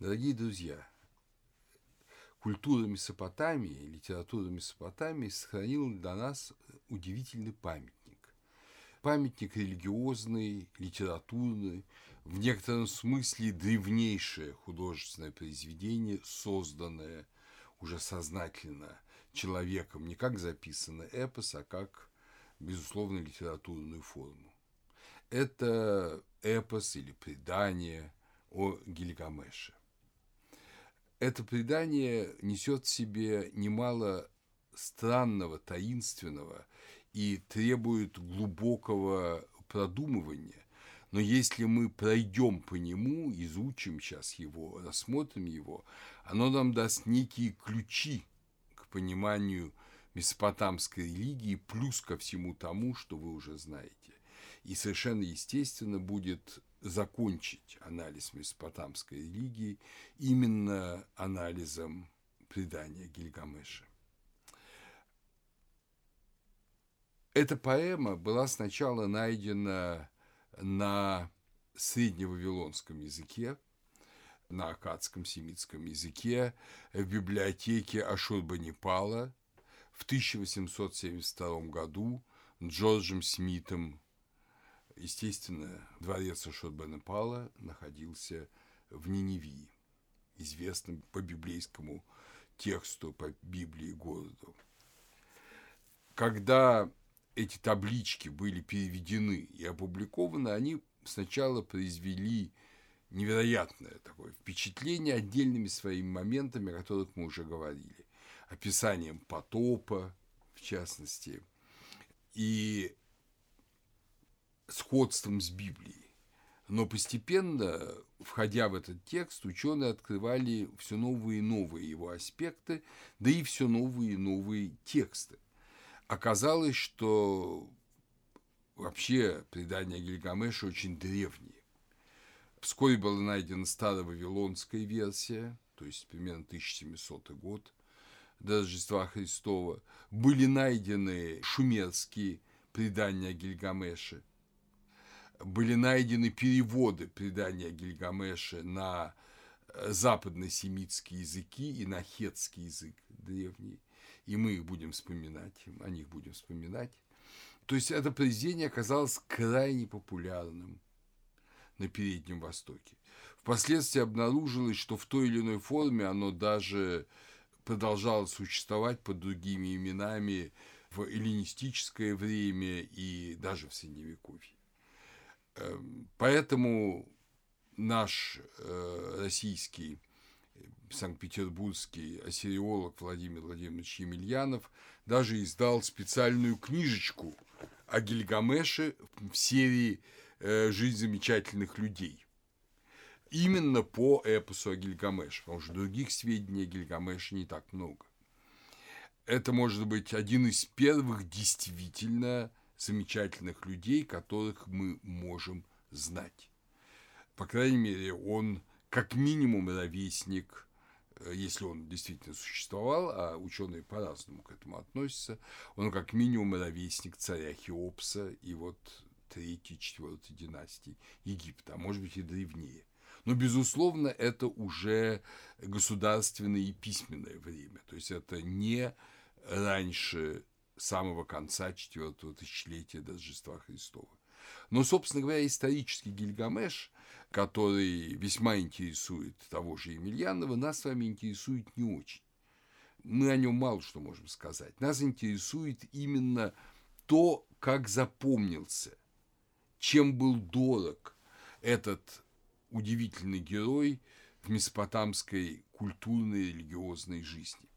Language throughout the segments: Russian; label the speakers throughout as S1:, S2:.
S1: Дорогие друзья, культура Месопотамии, литература Месопотамии сохранила для нас удивительный памятник. Памятник религиозный, литературный, в некотором смысле древнейшее художественное произведение, созданное уже сознательно человеком, не как записанный эпос, а как, безусловно, литературную форму. Это эпос или предание о Гильгамеше. Это предание несет в себе немало странного, таинственного и требует глубокого продумывания. Но если мы пройдем по нему, изучим сейчас его, рассмотрим его, оно нам даст некие ключи к пониманию месопотамской религии, плюс ко всему тому, что вы уже знаете. И совершенно естественно будет закончить анализ месопотамской религии именно анализом предания Гильгамеша. Эта поэма была сначала найдена на средневавилонском языке, на акадском семитском языке в библиотеке Ашурбанипала в 1872 году Джорджем Смитом Естественно, дворец Ашот-Бенепала находился в Ниневии, известном по библейскому тексту, по Библии городу. Когда эти таблички были переведены и опубликованы, они сначала произвели невероятное такое впечатление отдельными своими моментами, о которых мы уже говорили. Описанием потопа, в частности, и сходством с Библией. Но постепенно, входя в этот текст, ученые открывали все новые и новые его аспекты, да и все новые и новые тексты. Оказалось, что вообще предание Гильгамеша очень древнее. Вскоре была найдена старо-вавилонская версия, то есть примерно 1700 год до Рождества Христова. Были найдены шумерские предания Гильгамеша – были найдены переводы предания Гильгамеша на э, западно-семитские языки и на хетский язык древний. И мы их будем вспоминать, о них будем вспоминать. То есть это произведение оказалось крайне популярным на Переднем Востоке. Впоследствии обнаружилось, что в той или иной форме оно даже продолжало существовать под другими именами в эллинистическое время и даже в Средневековье. Эм, поэтому наш э, российский санкт-петербургский ассириолог Владимир Владимирович Емельянов даже издал специальную книжечку о Гильгамеше в серии э, «Жизнь замечательных людей». Именно по эпосу о Гильгамеше, потому что других сведений о Гильгамеше не так много. Это может быть один из первых действительно замечательных людей, которых мы можем знать. По крайней мере, он как минимум ровесник, э, если он действительно существовал, а ученые по-разному к этому относятся, он как минимум ровесник царя Хеопса и вот третьей, четвертой династии Египта, а может быть и древнее. Но, безусловно, это уже государственное и письменное время. То есть это не раньше самого конца четвертого тысячелетия до Рождества Христова. Но, собственно говоря, исторический Гильгамеш, который весьма интересует того же Емельянова, нас с вами интересует не очень. Мы о нем мало что можем сказать. Нас интересует именно то, как запомнился, чем был дорог этот удивительный герой в месопотамской культурной и религиозной жизни.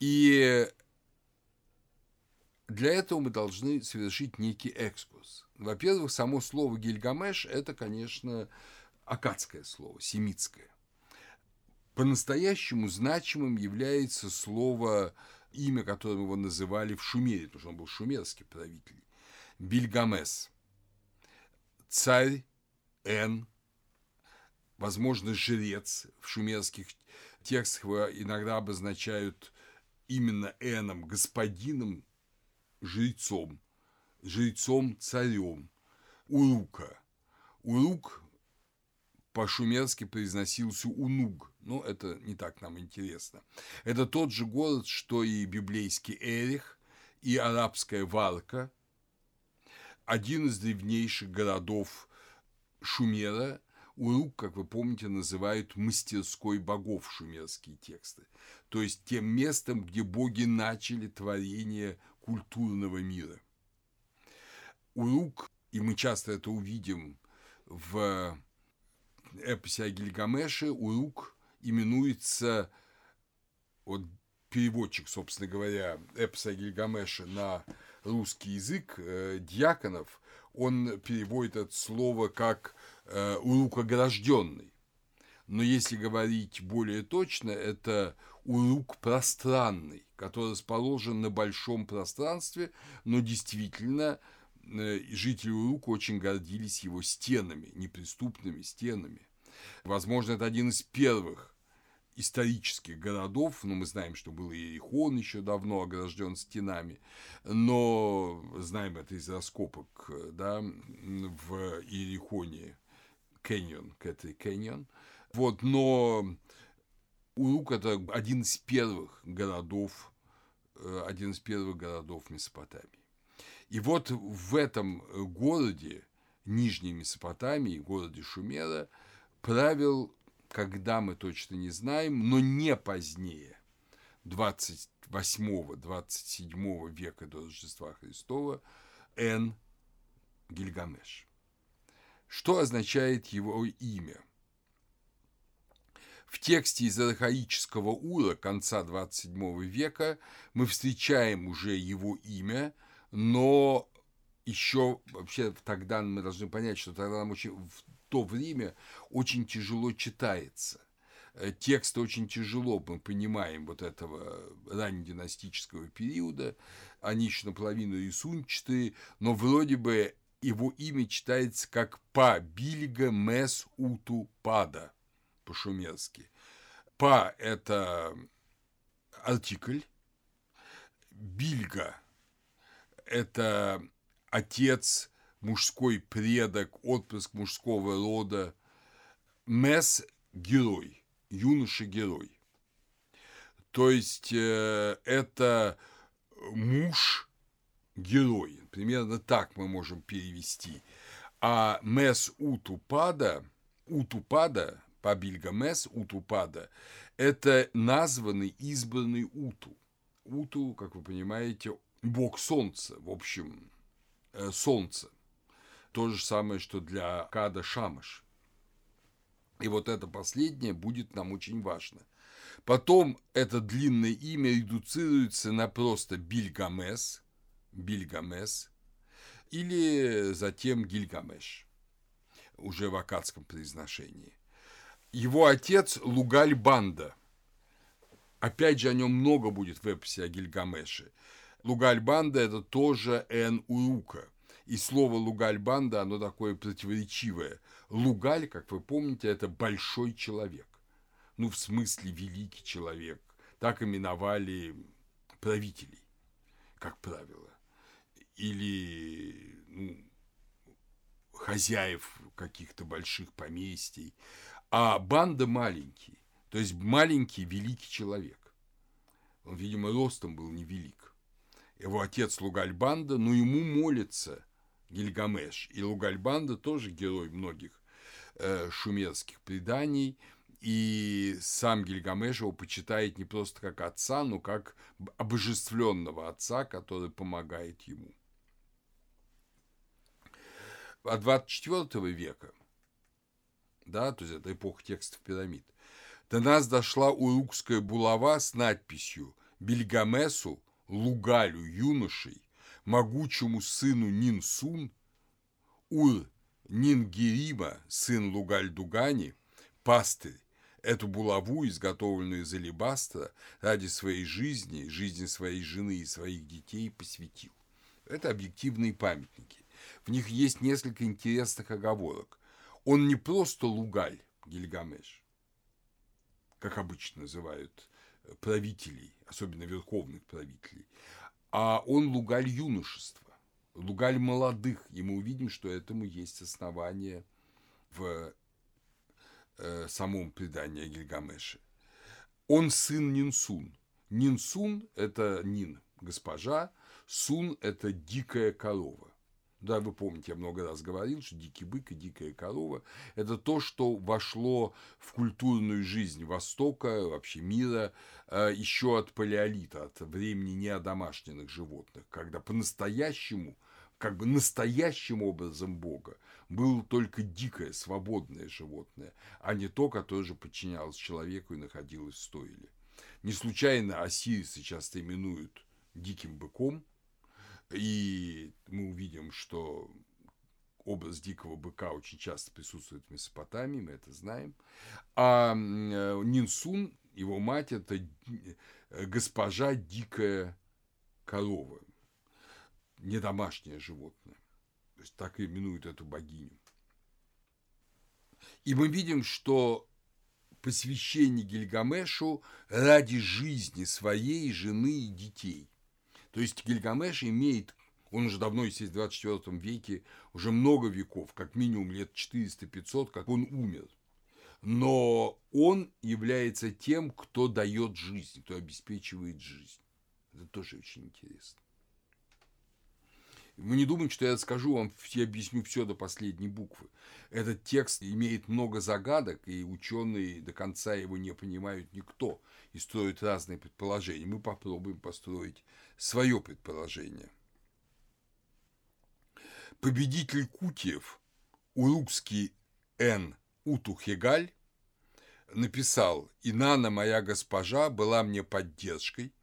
S1: И для этого мы должны совершить некий экскурс. Во-первых, само слово Гильгамеш – это, конечно, акадское слово, семитское. По-настоящему значимым является слово, имя которым его называли в Шумере, потому что он был шумерский правитель. Бильгамес. Царь Н, возможно, жрец. В шумерских текстах его иногда обозначают именно Эном, господином, жрецом, жрецом-царем, Урука. Урук по-шумерски произносился Унуг. Ну, это не так нам интересно. Это тот же город, что и библейский Эрих, и арабская Варка, один из древнейших городов Шумера. Урук, как вы помните, называют мастерской богов шумерские тексты. То есть тем местом, где боги начали творение культурного мира. Урук, и мы часто это увидим в эпосе о Гильгамеше, Урук именуется, вот переводчик, собственно говоря, эпоса Гильгамеша на русский язык э, Дьяконов, он переводит это слово как э, урук огражденный. Но если говорить более точно, это урук пространный, который расположен на большом пространстве, но действительно э, жители Урука очень гордились его стенами, неприступными стенами. Возможно, это один из первых исторических городов, ну, мы знаем, что был Иерихон еще давно огражден стенами, но знаем это из раскопок, да, в Иерихоне, Кэньон, Кэтри Кэньон, вот, но Урук – это один из первых городов, э, один из первых городов Месопотамии. И вот в этом городе, Нижней Месопотамии, городе Шумера, правил когда мы точно не знаем, но не позднее 28-27 века до Рождества Христова Н. Гильгамеш. Что означает его имя? В тексте из архаического Ура конца 27 века мы встречаем уже его имя, но еще вообще тогда мы должны понять, что тогда нам очень то время очень тяжело читается. Э, текст очень тяжело, мы понимаем, вот этого раннединастического периода. Они еще наполовину рисунчатые, но вроде бы его имя читается как Па Бильга Мес Уту Пада по-шумерски. Па – это артикль, Бильга – это отец мужской предок, отпрыск мужского рода. Мес – герой, юноша-герой. То есть э, это муж герой. Примерно так мы можем перевести. А мес утупада, утупада, пабильга мес утупада, это названный, избранный уту. Уту, как вы понимаете, бог солнца, в общем, э, солнце. То же самое, что для Када Шамаш. И вот это последнее будет нам очень важно. Потом это длинное имя редуцируется на просто Бильгамес, Бильгамес, или затем Гильгамеш, уже в акадском произношении. Его отец Лугаль Банда. Опять же, о нем много будет в эпосе о Гильгамеше. Лугаль Банда – это тоже Эн Урука – и слово «лугаль-банда», оно такое противоречивое. Лугаль, как вы помните, это большой человек. Ну, в смысле, великий человек. Так именовали правителей, как правило. Или ну, хозяев каких-то больших поместий. А банда маленький. То есть маленький великий человек. Он, видимо, ростом был невелик. Его отец Лугальбанда, но ему молится Гильгамеш. И Лугальбанда тоже герой многих э, шумерских преданий. И сам Гильгамеш его почитает не просто как отца, но как обожествленного отца, который помогает ему. А 24 века, да, то есть это эпоха текстов пирамид, до нас дошла урукская булава с надписью «Бельгамесу, Лугалю, юношей, могучему сыну Нинсун, Ур Нингирима, сын Лугаль-Дугани, пастырь, эту булаву, изготовленную из алебастра, ради своей жизни, жизни своей жены и своих детей посвятил. Это объективные памятники. В них есть несколько интересных оговорок. Он не просто Лугаль, Гильгамеш, как обычно называют правителей, особенно верховных правителей, а он лугаль юношества, лугаль молодых, и мы увидим, что этому есть основание в э, самом предании о Гильгамеше. Он сын Нинсун. Нинсун – это Нин, госпожа, Сун – это дикая корова. Да, вы помните, я много раз говорил, что дикий бык и дикая корова – это то, что вошло в культурную жизнь Востока, вообще мира, э, еще от палеолита, от времени неодомашненных животных, когда по-настоящему, как бы настоящим образом Бога было только дикое, свободное животное, а не то, которое же подчинялось человеку и находилось в стойле. Не случайно осирисы часто именуют диким быком – и мы увидим, что образ дикого быка очень часто присутствует в Месопотамии, мы это знаем. А Нинсун, его мать, это э, госпожа дикая корова, не домашнее животное. То есть так именуют эту богиню. И мы видим, что посвящение Гильгамешу ради жизни своей жены и детей – то есть Гильгамеш имеет, он уже давно, естественно, в 24 веке, уже много веков, как минимум лет 400-500, как он умер. Но он является тем, кто дает жизнь, кто обеспечивает жизнь. Это тоже очень интересно. Вы не думайте, что я скажу вам, я объясню все до последней буквы. Этот текст имеет много загадок, и ученые до конца его не понимают никто и строят разные предположения. Мы попробуем построить свое предположение. Победитель Кутиев, урукский Н. Утухегаль, написал «Инана, моя госпожа, была мне поддержкой,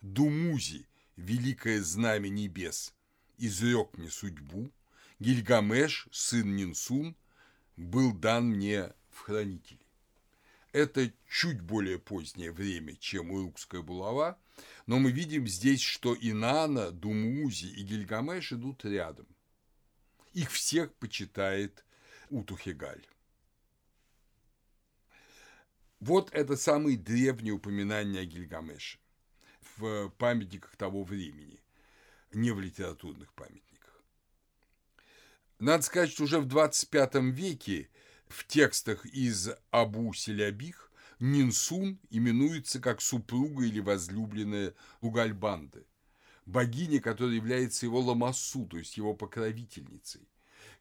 S1: Думузи, великое знамя небес, изрек мне судьбу, Гильгамеш, сын Нинсун, был дан мне в хранители». Это чуть более позднее время, чем Урукская булава, но мы видим здесь, что Инана, Думузи и Гильгамеш идут рядом. Их всех почитает Утухегаль. Вот это самые древние упоминания о Гильгамеше в памятниках того времени, не в литературных памятниках. Надо сказать, что уже в 25 веке в текстах из Абу Селябих Нинсун именуется как супруга или возлюбленная Лугальбанды, богиня, которая является его ламасу, то есть его покровительницей,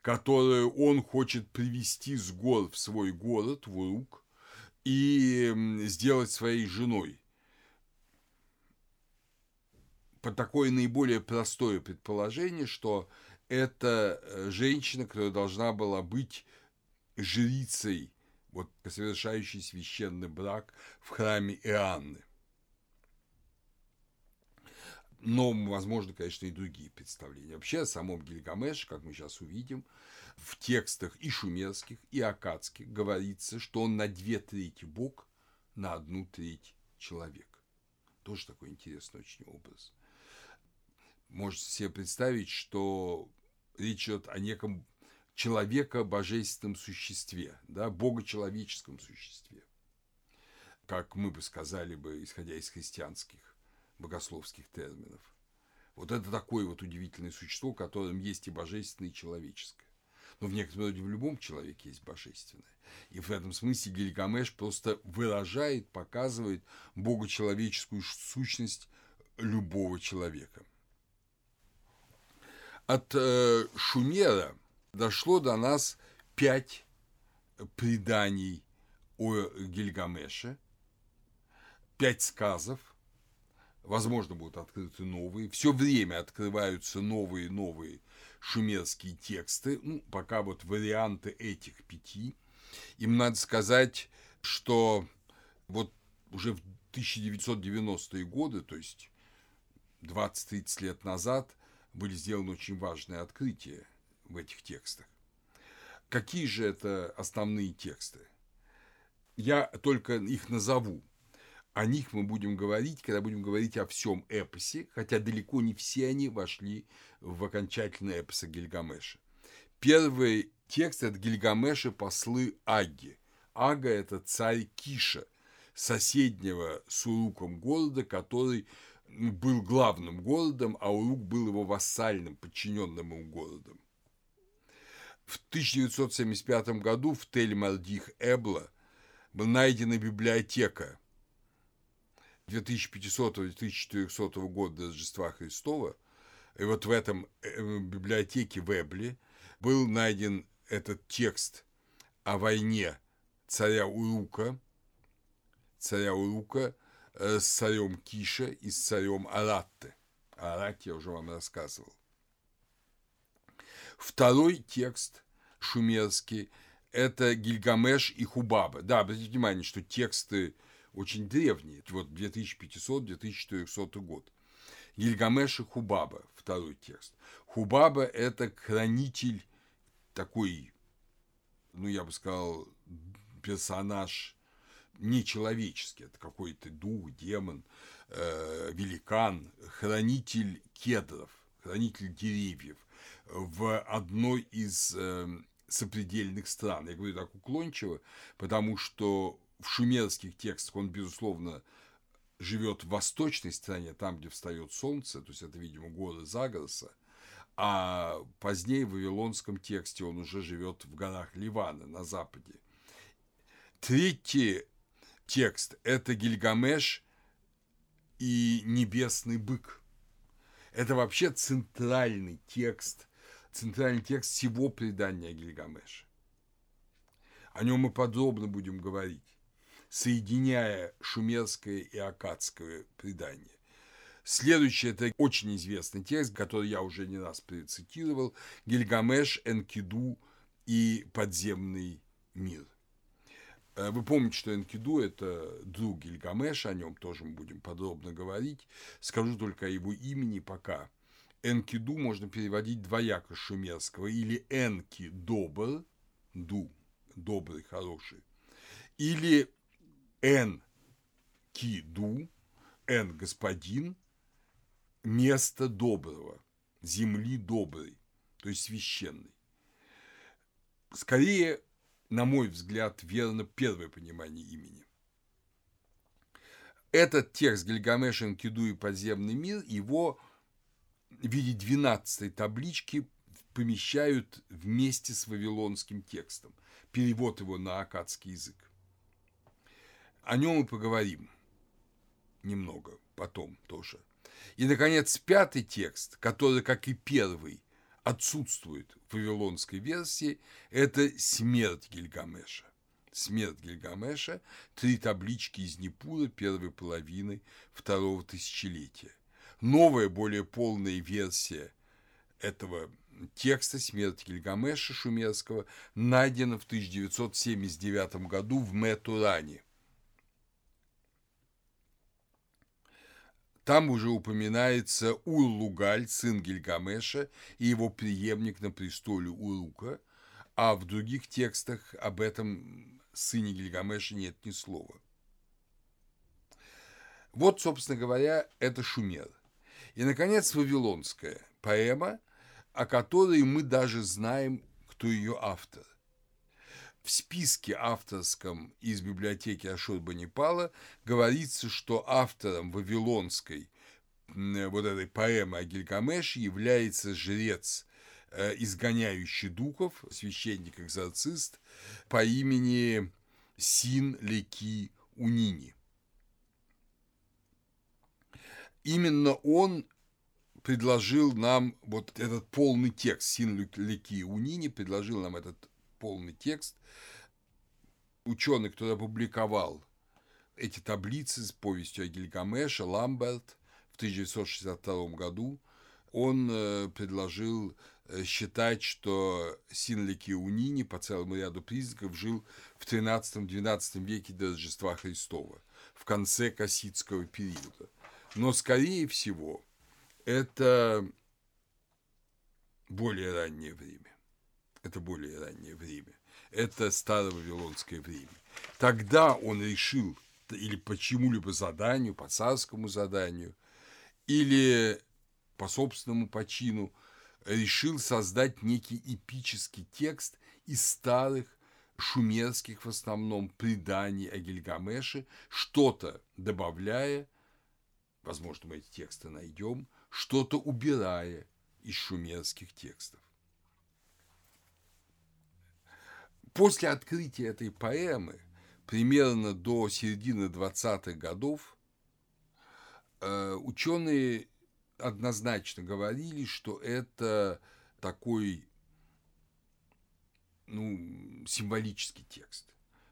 S1: которую он хочет привести с гор в свой город, в Урук, и сделать своей женой. По такое наиболее простое предположение, что это э, женщина, которая должна была быть жрицей вот совершающий священный брак в храме Иоанны. Но, возможно, конечно, и другие представления. Вообще, о самом Гильгамеше, как мы сейчас увидим, в текстах и шумерских, и акадских говорится, что он на две трети бог, на одну треть человек. Тоже такой интересный очень образ. Можете себе представить, что речь идет о неком человека божественном существе, да, богочеловеческом существе, как мы бы сказали бы, исходя из христианских богословских терминов. Вот это такое вот удивительное существо, в котором есть и божественное, и человеческое. Но в некотором роде в любом человеке есть божественное. И в этом смысле Гильгамеш просто выражает, показывает богочеловеческую сущность любого человека. От э, Шумера – дошло до нас пять преданий о Гильгамеше, пять сказов, возможно, будут открыты новые, все время открываются новые новые шумерские тексты, ну, пока вот варианты этих пяти. Им надо сказать, что вот уже в 1990-е годы, то есть 20-30 лет назад, были сделаны очень важные открытия – в этих текстах. Какие же это основные тексты? Я только их назову. О них мы будем говорить, когда будем говорить о всем эпосе, хотя далеко не все они вошли в окончательный эпос Гильгамеша. Первый текст – это Гильгамеша послы Аги. Ага – это царь Киша, соседнего с Уруком города, который был главным городом, а Урук был его вассальным, подчиненным ему городом. В 1975 году в Тель-Мальдих-Эбла была найдена библиотека 2500-2400 года Рождества Христова. И вот в этом э, библиотеке в Эбле был найден этот текст о войне царя Урука, царя Урука с царем Киша и с царем Аратте. Арате я уже вам рассказывал. Второй текст шумерский – это Гильгамеш и Хубаба. Да, обратите внимание, что тексты очень древние, вот 2500-2400 год. Гильгамеш и Хубаба, второй текст. Хубаба – это хранитель такой, ну, я бы сказал, персонаж нечеловеческий, это какой-то дух, демон, э, великан, хранитель кедров, хранитель деревьев в одной из э, сопредельных стран. Я говорю так уклончиво, потому что в шумерских текстах он, безусловно, живет в восточной стране, там, где встает солнце, то есть это, видимо, горы Загроса, а позднее в вавилонском тексте он уже живет в горах Ливана на западе. Третий текст – это Гильгамеш и небесный бык. Это вообще центральный текст, центральный текст всего предания Гильгамеша. О нем мы подробно будем говорить соединяя шумерское и акадское предание. Следующий – это очень известный текст, который я уже не раз цитировал – Гильгамеш, Энкиду и подземный мир. Э, вы помните, что Энкиду – это друг Гильгамеша, о нем тоже мы будем подробно говорить. Скажу только о его имени пока. Энкиду можно переводить двояко шумерского, или Энки – добр, ду – добрый, хороший, или Н киду, Н господин, место доброго, земли доброй, то есть священной. Скорее, на мой взгляд, верно первое понимание имени. Этот текст Гильгамеш, Энкиду и подземный мир, его в виде 12 таблички помещают вместе с вавилонским текстом. Перевод его на акадский язык. О нем мы поговорим немного потом тоже. И, наконец, пятый текст, который, как и первый, отсутствует в вавилонской версии, это смерть Гильгамеша. Смерть Гильгамеша, три таблички из Непура первой половины второго тысячелетия. Новая, более полная версия этого текста «Смерть Гильгамеша» шумерского найдена в 1979 году в Метуране. Там уже упоминается Ур-Лугаль, сын Гильгамеша, и его преемник на престоле Урука, а в других текстах об этом сыне Гильгамеша нет ни слова. Вот, собственно говоря, это Шумер. И, наконец, Вавилонская поэма, о которой мы даже знаем, кто ее автор в списке авторском из библиотеки Ашурбанипала говорится, что автором вавилонской вот этой поэмы о Гильгамеше является жрец, э, изгоняющий духов, священник-экзорцист по имени Син Леки Унини. Именно он предложил нам вот этот полный текст, Син Леки Унини предложил нам этот полный текст. Ученый, кто опубликовал эти таблицы с повестью о Гильгамеше, Ламберт, в 1962 году, он э, предложил э, считать, что Синлики Унини по целому ряду признаков жил в 13-12 веке до Рождества Христова, в конце Кассидского периода. Но, скорее всего, это более раннее время это более раннее время, это старо-вавилонское время. Тогда он решил, или по чему-либо заданию, по царскому заданию, или по собственному почину, решил создать некий эпический текст из старых шумерских в основном преданий о Гильгамеше, что-то добавляя, возможно, мы эти тексты найдем, что-то убирая из шумерских текстов. После открытия этой поэмы, примерно до середины 20-х годов, э, ученые однозначно говорили, что это такой ну, символический текст,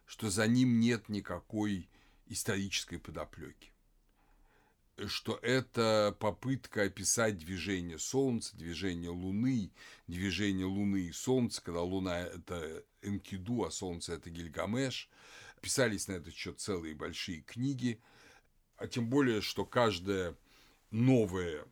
S1: что за ним нет никакой исторической подоплеки что это попытка описать движение Солнца, движение Луны, движение Луны и Солнца, когда Луна – это Энкиду, а Солнце – это Гильгамеш. Писались на этот счет целые большие книги, а тем более, что каждая новая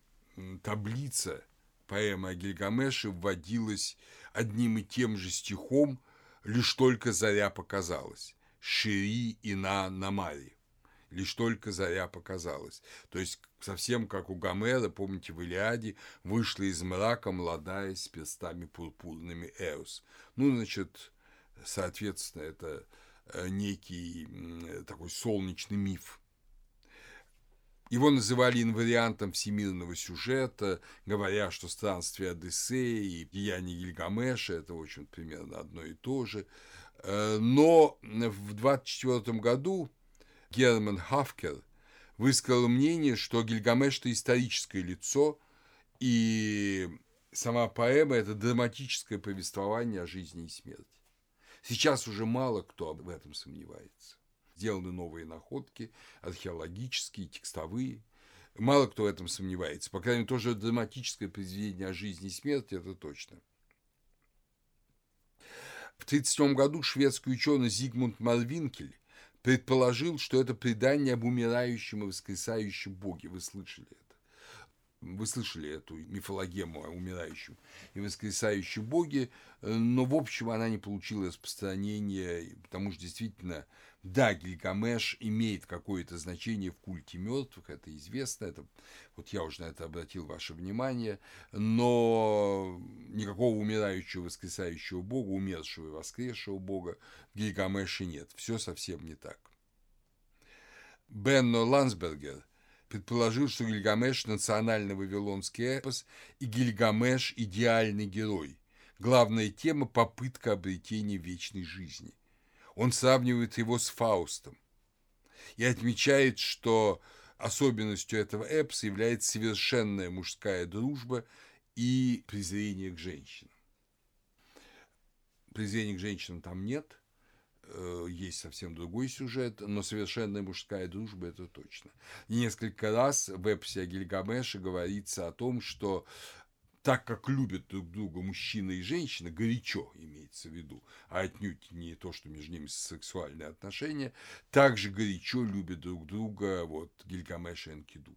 S1: таблица поэмы о Гильгамеше вводилась одним и тем же стихом, лишь только заря показалась. Шири и на Намари лишь только заря показалась. То есть совсем как у Гомера, помните, в Илиаде вышла из мрака молодая с перстами пурпурными Эос. Ну, значит, соответственно, это э, некий такой солнечный миф. Его называли инвариантом всемирного сюжета, говоря, что странствие Одиссеи и деяния Гильгамеша – это, в общем, примерно одно и то же. Э, но в 24 году Герман Хафкер высказал мнение, что Гильгамеш – это историческое лицо, и сама поэма – это драматическое повествование о жизни и смерти. Сейчас уже мало кто об этом сомневается. Сделаны новые находки, археологические, текстовые. Мало кто в этом сомневается. По крайней мере, тоже драматическое произведение о жизни и смерти – это точно. В 1937 году шведский ученый Зигмунд Марвинкель предположил, что это предание об умирающем и воскресающем Боге. Вы слышали это? Вы слышали эту мифологему о умирающем и воскресающем Боге, но, в общем, она не получила распространения, потому что действительно да, Гильгамеш имеет какое-то значение в культе мертвых, это известно, это, вот я уже на это обратил ваше внимание, но никакого умирающего, воскресающего бога, умершего и воскресшего бога в Гильгамеше нет. Все совсем не так. Бенно Лансбергер предположил, что Гильгамеш – национальный вавилонский эпос и Гильгамеш – идеальный герой. Главная тема – попытка обретения вечной жизни – он сравнивает его с Фаустом и отмечает, что особенностью этого эпоса является совершенная мужская дружба и презрение к женщинам. Презрения к женщинам там нет, э, есть совсем другой сюжет, но совершенная мужская дружба – это точно. И несколько раз в эпосе о Гильгамеше говорится о том, что так как любят друг друга мужчина и женщина, горячо имеется в виду, а отнюдь не то, что между ними сексуальные отношения, также горячо любят друг друга вот Гильгамеш и Энкиду,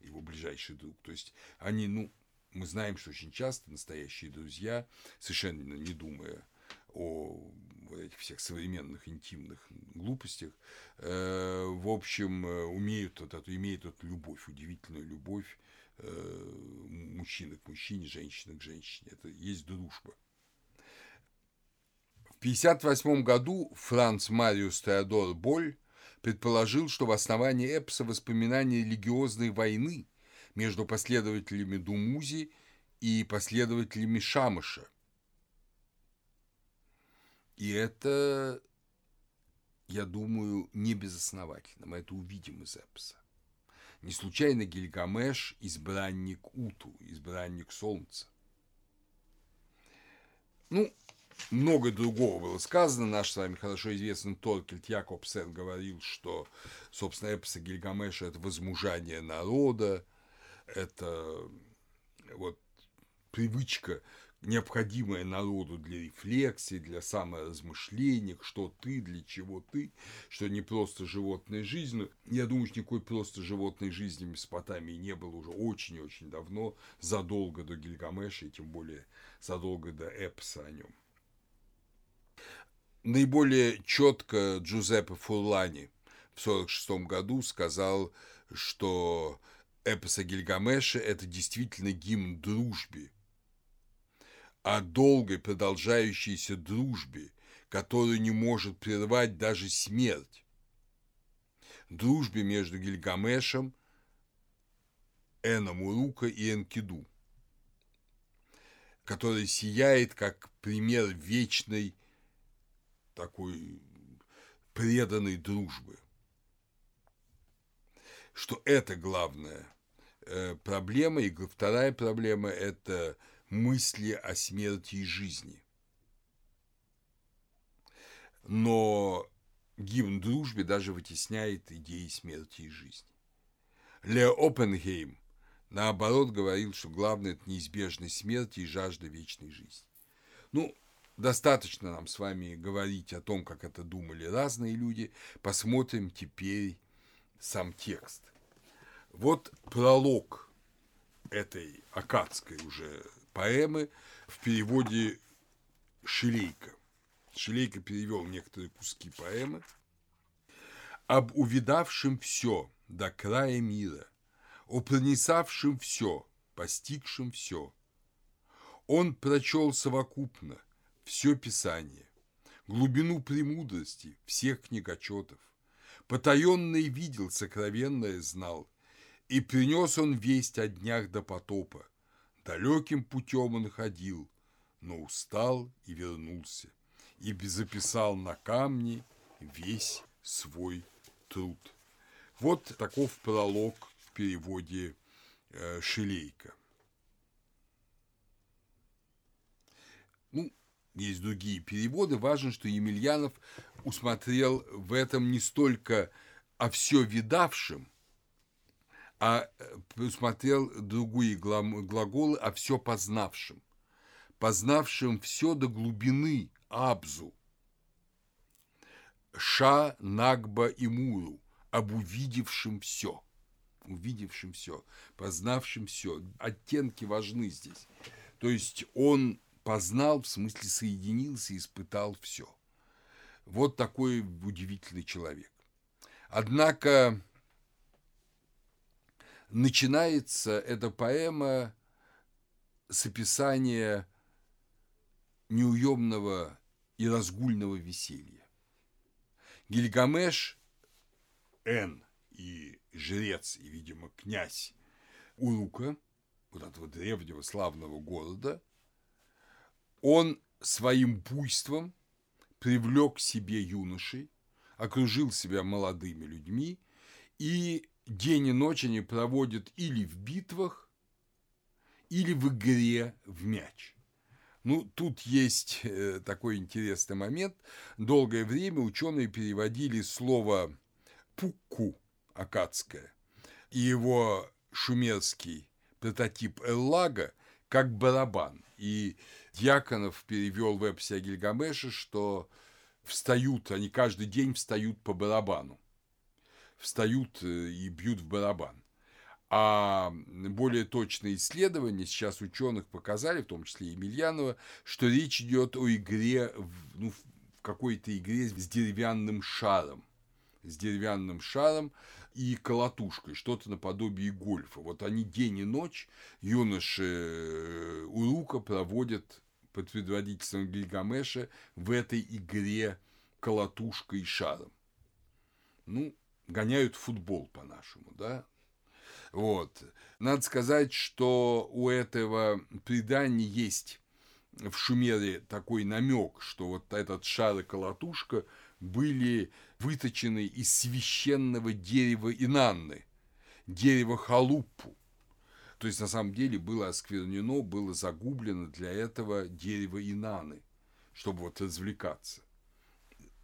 S1: его ближайший друг. То есть они, ну, мы знаем, что очень часто настоящие друзья, совершенно не думая о этих всех современных интимных глупостях, э, в общем, э, умеют вот эту, имеют эту любовь, удивительную любовь мужчина к мужчине, женщина к женщине. Это есть дружба. В 1958 году Франц Мариус Теодор Боль предположил, что в основании эпоса воспоминания религиозной войны между последователями Думузи и последователями Шамыша. И это, я думаю, не безосновательно. Мы это увидим из эпоса. Не случайно Гильгамеш – избранник Уту, избранник Солнца. Ну, много другого было сказано. Наш с вами хорошо известный Торкельт Якобсен говорил, что, собственно, эпосы Гильгамеша – это возмужание народа, это вот привычка необходимое народу для рефлексии, для саморазмышления, что ты, для чего ты, что не просто животная жизнь. Я думаю, что никакой просто животной жизни Месопотамии не было уже очень-очень давно, задолго до Гильгамеша, и тем более задолго до эпоса о нем. Наиболее четко Джузеппе Фурлани в 1946 году сказал, что эпос о Гильгамеше – это действительно гимн дружбе, о долгой продолжающейся дружбе, которую не может прервать даже смерть. Дружбе между Гильгамешем, Эномурука и Энкиду, которая сияет как пример вечной такой преданной дружбы. Что это главная э, проблема, и вторая проблема – это мысли о смерти и жизни. Но гимн дружбе даже вытесняет идеи смерти и жизни. Лео Оппенгейм, наоборот, говорил, что главное – это неизбежность смерти и жажда вечной жизни. Ну, достаточно нам с вами говорить о том, как это думали разные люди. Посмотрим теперь сам текст. Вот пролог этой акадской уже поэмы в переводе Шилейка. Шилейка перевел некоторые куски поэмы. Об увидавшем все до края мира, о пронесавшем все, постигшем все. Он прочел совокупно все Писание, глубину премудрости всех книгочетов, потаенное видел, сокровенное знал, и принес он весть о днях до потопа. Далеким путем он ходил, но устал и вернулся и записал на камне весь свой труд. Вот таков пролог в переводе э, Шилейка. Ну, есть другие переводы. Важно, что Емельянов усмотрел в этом не столько о все видавшем, а э, усмотрел другие глаголы о все познавшем. Познавшим все до глубины, Абзу, Ша, Нагба и Муру, об увидевшем все, увидевшем все, познавшем все. Оттенки важны здесь. То есть он познал, в смысле соединился, испытал все. Вот такой удивительный человек. Однако начинается эта поэма с описания неуемного и разгульного веселья. Гильгамеш, Эн и жрец, и, видимо, князь Урука, вот этого древнего славного города, он своим буйством привлек к себе юношей, окружил себя молодыми людьми, и день и ночь они проводят или в битвах, или в игре в мяч – ну, тут есть э, такой интересный момент. Долгое время ученые переводили слово «пукку» акадское и его шумерский прототип Эллага как барабан. И Дьяконов перевел в эпосе Гильгамеша, что встают, они каждый день встают по барабану. Встают э, и бьют в барабан. А более точные исследования сейчас ученых показали, в том числе и Емельянова, что речь идет о игре, ну, в какой-то игре с деревянным шаром. С деревянным шаром и колотушкой, что-то наподобие гольфа. Вот они день и ночь, юноши э, Урука проводят под предводительством Гильгамеша в этой игре колотушкой и шаром. Ну, гоняют футбол по-нашему, да, вот. Надо сказать, что у этого предания есть в Шумере такой намек, что вот этот шар и колотушка были выточены из священного дерева Инанны, дерева халуппу. То есть, на самом деле, было осквернено, было загублено для этого дерево Инаны, чтобы вот развлекаться.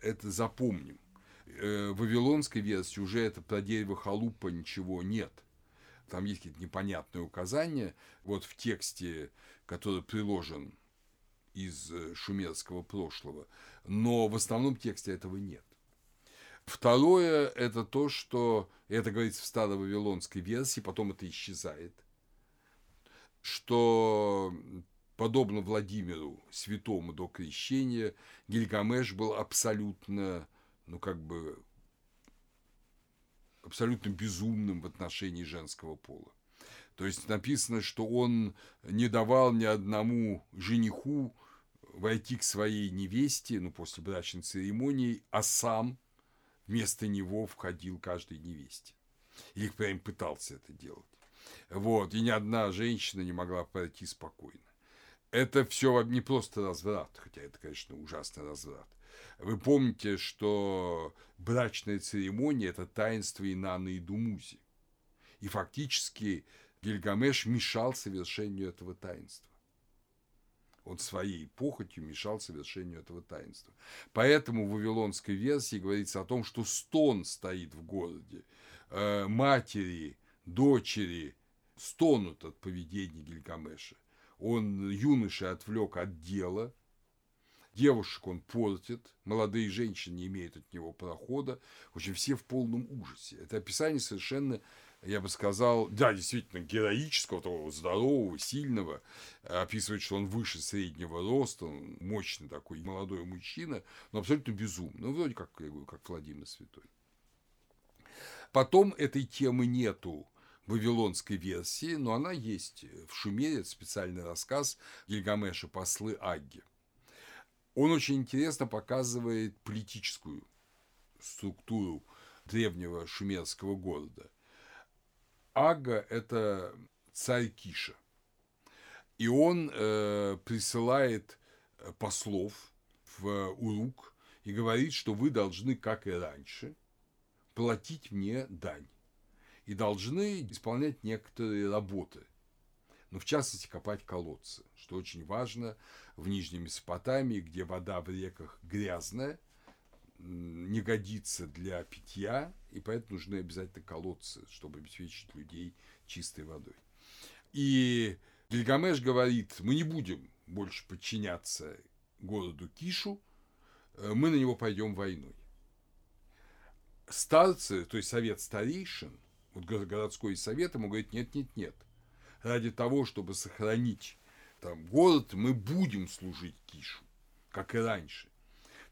S1: Это запомним. Э, вавилонской версии уже это про дерево халупа ничего нет там есть какие-то непонятные указания. Вот в тексте, который приложен из э, шумерского прошлого, но в основном тексте этого нет. Второе – это то, что, это говорится в старо-вавилонской версии, потом это исчезает, что, подобно Владимиру, святому до крещения, Гильгамеш был абсолютно, ну, как бы, абсолютно безумным в отношении женского пола. То есть написано, что он не давал ни одному жениху войти к своей невесте, ну, после брачной церемонии, а сам вместо него входил каждой невесте. Или прям пытался это делать. Вот, и ни одна женщина не могла пройти спокойно. Это все не просто разврат, хотя это, конечно, ужасный разврат. Вы помните, что брачная церемония – это таинство Инана и Думузи. И фактически Гильгамеш мешал совершению этого таинства. Он своей похотью мешал совершению этого таинства. Поэтому в вавилонской версии говорится о том, что стон стоит в городе. Э, матери, дочери стонут от поведения Гильгамеша. Он юноша отвлек от дела, девушек он портит, молодые женщины не имеют от него прохода. В общем, все в полном ужасе. Это описание совершенно я бы сказал, да, действительно, героического, такого здорового, сильного, описывает, что он выше среднего роста, он мощный такой молодой мужчина, но абсолютно безумный, ну, вроде как, я говорю, как Владимир Святой. Потом этой темы нету вавилонской версии, но она есть в Шумере, это специальный рассказ Гильгамеша «Послы Агги». Он очень интересно показывает политическую структуру древнего шумерского города. Ага – это царь Киша. И он э, присылает э, послов в Урук и говорит, что вы должны, как и раньше, платить мне дань. И должны исполнять некоторые работы. Ну, в частности, копать колодцы, что очень важно в Нижней Месопотамии, где вода в реках грязная, не годится для питья, и поэтому нужны обязательно колодцы, чтобы обеспечить людей чистой водой. И Гильгамеш говорит, мы не будем больше подчиняться городу Кишу, э, мы на него пойдем войной. Старцы, то есть совет старейшин, вот городской совет ему говорит, нет, нет, нет, ради того, чтобы сохранить там город, мы будем служить Кишу, как и раньше.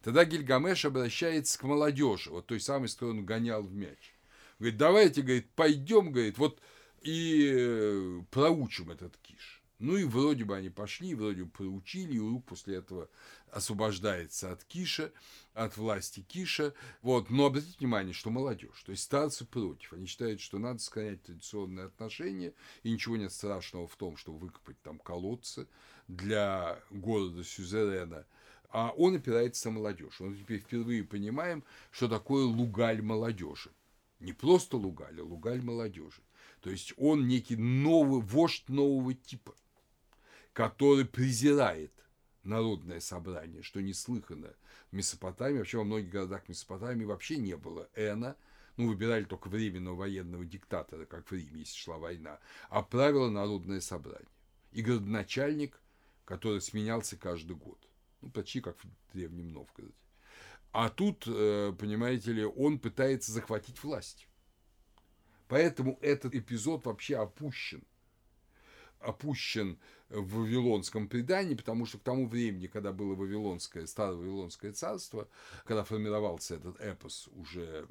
S1: Тогда Гильгамеш обращается к молодежи, вот той самой, с которой он гонял в мяч. Говорит, давайте, говорит, пойдем, говорит, вот и э, проучим этот киш. Ну и вроде бы они пошли, вроде бы проучили, и после этого освобождается от Киша, от власти Киша. Вот. Но обратите внимание, что молодежь, то есть старцы против. Они считают, что надо сохранять традиционные отношения, и ничего нет страшного в том, чтобы выкопать там колодцы для города Сюзерена – а он опирается на молодежь. Он теперь впервые понимаем, что такое лугаль молодежи. Не просто лугаль, а лугаль молодежи. То есть он некий новый вождь нового типа, который презирает народное собрание, что неслыханно в Месопотамии. Вообще во многих городах Месопотамии вообще не было эна, ну, выбирали только временного военного диктатора, как в Риме, если шла война, а правило народное собрание. И городоначальник, который сменялся каждый год ну, почти как в Древнем Новгороде. А тут, э, понимаете ли, он пытается захватить власть. Поэтому этот эпизод вообще опущен. Опущен в Вавилонском предании, потому что к тому времени, когда было Вавилонское, Старое Вавилонское царство, когда формировался этот эпос уже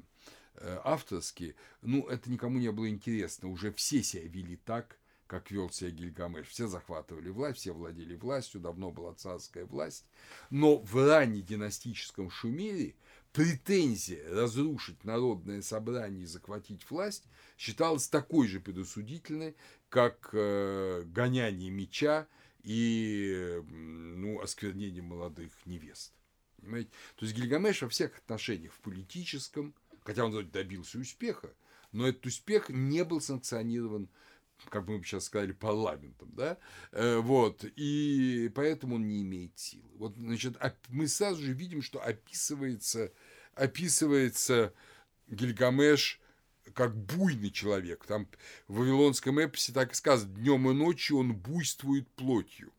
S1: э, авторский, ну, это никому не было интересно. Уже все себя вели так, как вел себя Гильгамеш. Все захватывали власть, все владели властью, давно была царская власть. Но в раннединастическом Шумере претензия разрушить народное собрание и захватить власть считалась такой же предосудительной, как э, гоняние меча и ну, осквернение молодых невест. Понимаете? То есть Гильгамеш во всех отношениях, в политическом, хотя он добился успеха, но этот успех не был санкционирован как мы бы сейчас сказали, парламентом, да, э, вот, и поэтому он не имеет силы. Вот, значит, мы сразу же видим, что описывается, описывается Гильгамеш как буйный человек. Там в Вавилонском эпосе так и сказано, днем и ночью он буйствует плотью.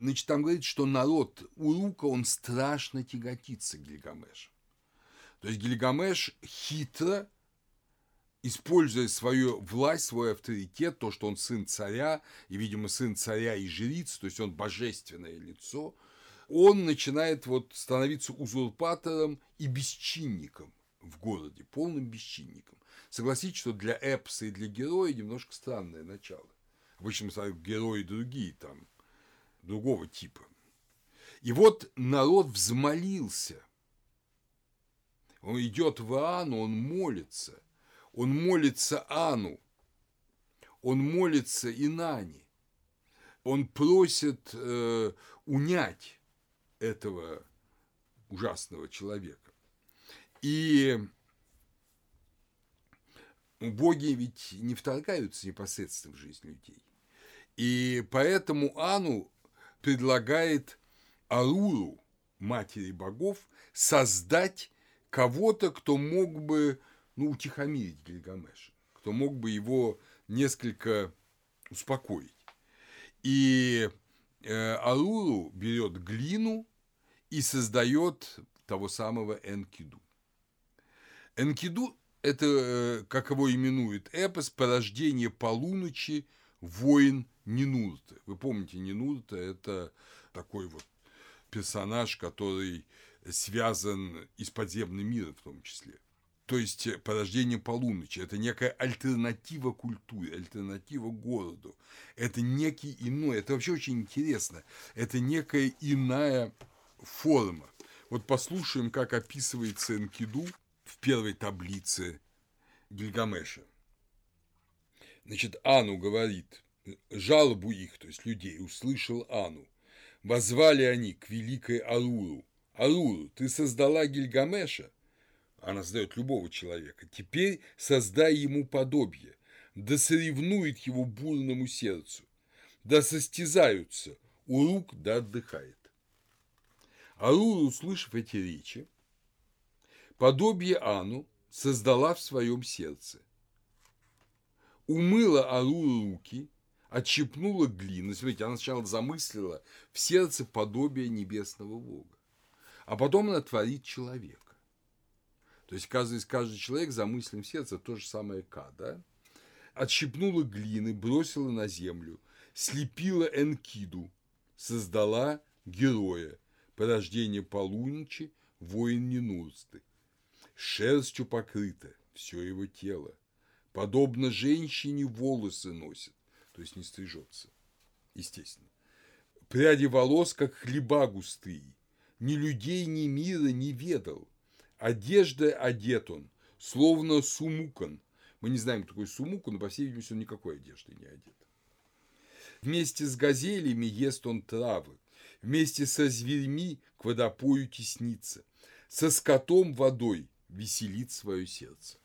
S1: Значит, там говорится, что народ Урука, он страшно тяготится Гильгамешем. То есть Гильгамеш хитро используя свою власть, свой авторитет, то, что он сын царя, и, видимо, сын царя и жриц, то есть он божественное лицо, он начинает вот становиться узурпатором и бесчинником в городе, полным бесчинником. Согласитесь, что для эпса и для героя немножко странное начало. Обычно мы герои другие там, другого типа. И вот народ взмолился. Он идет в Иоанну, он молится – он молится Ану, он молится Инане, он просит э, унять этого ужасного человека. И боги ведь не вторгаются непосредственно в жизнь людей. И поэтому Ану предлагает Аруру, матери богов, создать кого-то, кто мог бы ну, утихомирить Гильгамеша, кто мог бы его несколько успокоить. И э, Аруру берет глину и создает того самого Энкиду. Энкиду – это, э, как его именует эпос, порождение полуночи воин Нинурта. Вы помните, Нинурта – это такой вот персонаж, который связан и с подземным миром в том числе. То есть э, порождение полуночи – это некая альтернатива культуре, альтернатива городу. Это некий иной, это вообще очень интересно. Это некая иная форма. Вот послушаем, как описывается Энкиду первой таблице Гильгамеша. Значит, Ану говорит, жалобу их, то есть людей, услышал Ану. Возвали они к великой Аруру. Аруру, ты создала Гильгамеша? Она создает любого человека. Теперь создай ему подобие. Да соревнует его бурному сердцу. Да состязаются. Урук да отдыхает. Аруру, услышав эти речи, подобие Ану создала в своем сердце. Умыла Аруру руки, отщипнула глину. Смотрите, она сначала замыслила в сердце подобие небесного Бога, а потом она творит человека. То есть каждый, каждый человек замыслен в сердце то же самое К, да? Отщипнула глины, бросила на землю, слепила Энкиду, создала героя, порождение полуночи, воин Ненурсты. Шерстью покрыто все его тело. Подобно женщине волосы носит, то есть не стрижется, естественно. Пряди волос, как хлеба густые, ни людей, ни мира не ведал. Одежда одет он, словно сумукан. Мы не знаем, кто такой сумукан, но, по всей видимости, он никакой одежды не одет. Вместе с газелями ест он травы, вместе со зверьми к водопою теснится, со скотом водой веселит свое сердце.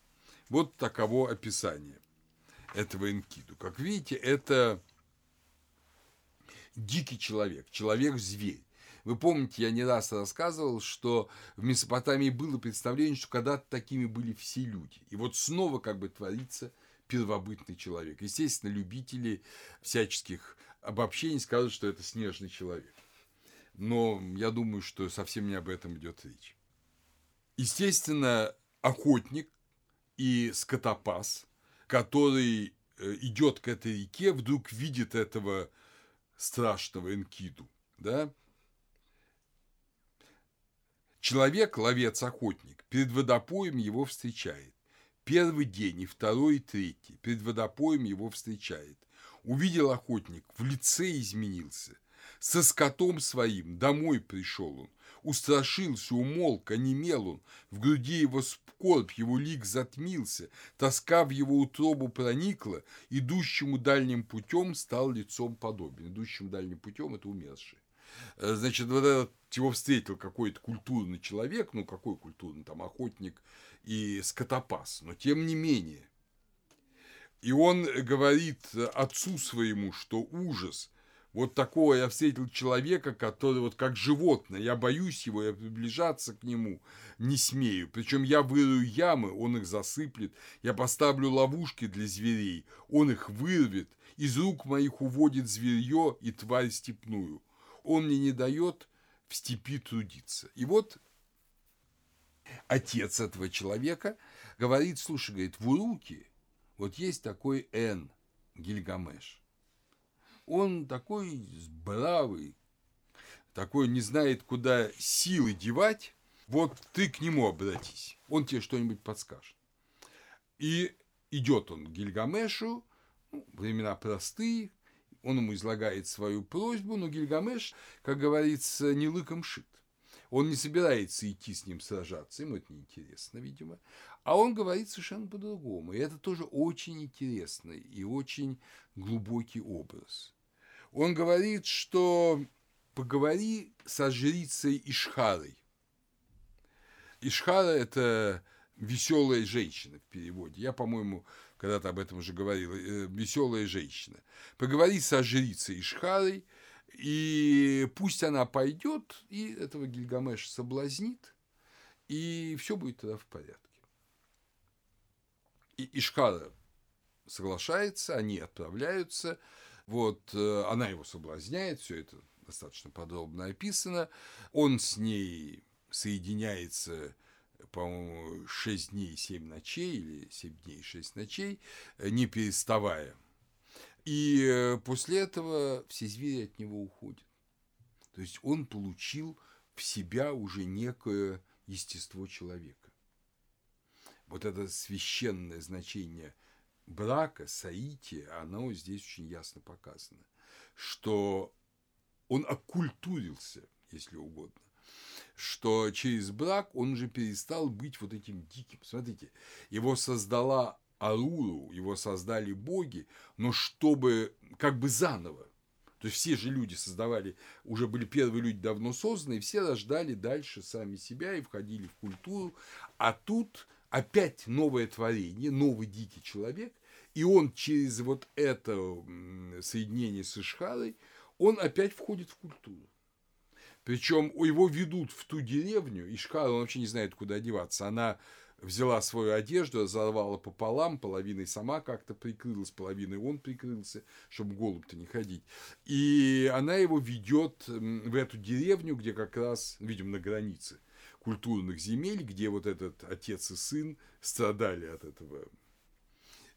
S1: Вот таково описание этого Энкиду. Как видите, это дикий человек, человек-зверь. Вы помните, я не раз рассказывал, что в Месопотамии было представление, что когда-то такими были все люди. И вот снова как бы творится первобытный человек. Естественно, любители всяческих обобщений скажут, что это снежный человек. Но я думаю, что совсем не об этом идет речь. Естественно, охотник и скотопас, который э, идет к этой реке, вдруг видит этого страшного Энкиду, да? Человек, ловец-охотник, перед водопоем его встречает. Первый день, и второй, и третий. Перед водопоем его встречает. Увидел охотник, в лице изменился. Со скотом своим домой пришел он. Устрашился, умолк, онемел он. В груди его скорбь, его лик затмился. Тоска в его утробу проникла. Идущему дальним путем стал лицом подобен. Идущим дальним путем это умерший. Э, значит, вот этот его встретил какой-то культурный человек, ну какой культурный, там охотник и скотопас, но тем не менее. И он говорит отцу своему, что ужас, вот такого я встретил человека, который вот как животное, я боюсь его, я приближаться к нему не смею. Причем я вырую ямы, он их засыплет, я поставлю ловушки для зверей, он их вырвет, из рук моих уводит зверье и тварь степную. Он мне не дает в степи трудиться. И вот отец этого человека говорит, слушай, говорит, в Уруке вот есть такой Эн, Гильгамеш. Он такой бравый, такой не знает, куда силы девать, вот ты к нему обратись, он тебе что-нибудь подскажет. И идет он к Гильгамешу, ну, времена простые, он ему излагает свою просьбу, но Гильгамеш, как говорится, не лыком шит. Он не собирается идти с ним сражаться, ему это неинтересно, видимо. А он говорит совершенно по-другому. И это тоже очень интересный и очень глубокий образ. Он говорит, что поговори со жрицей Ишхарой. Ишхара – это веселая женщина в переводе. Я, по-моему, когда-то об этом уже говорил. Э, веселая женщина. Поговори со жрицей Ишхарой, и пусть она пойдет, и этого Гильгамеш соблазнит, и все будет тогда в порядке. И Ишхара соглашается, они отправляются, вот, э, она его соблазняет, все это достаточно подробно описано, он с ней соединяется, по-моему, 6 дней 7 ночей или 7 дней 6 ночей, э, не переставая. И э, после этого все звери от него уходят. То есть он получил в себя уже некое естество человека. Вот это священное значение брака, соития, оно здесь очень ясно показано, что он оккультурился, если угодно что через брак он уже перестал быть вот этим диким. Смотрите, его создала Аруру, его создали боги, но чтобы как бы заново. То есть все же люди создавали, уже были первые люди давно созданы, и все рождали дальше сами себя и входили в культуру. А тут опять новое творение, новый дикий человек, и он через вот это соединение с Ишхарой, он опять входит в культуру. Причем его ведут в ту деревню, Ишхара, он вообще не знает, куда одеваться. Она взяла свою одежду, разорвала пополам, половиной сама как-то прикрылась, половиной он прикрылся, чтобы голубь-то не ходить. И она его ведет в эту деревню, где как раз, видимо, на границе культурных земель, где вот этот отец и сын страдали от этого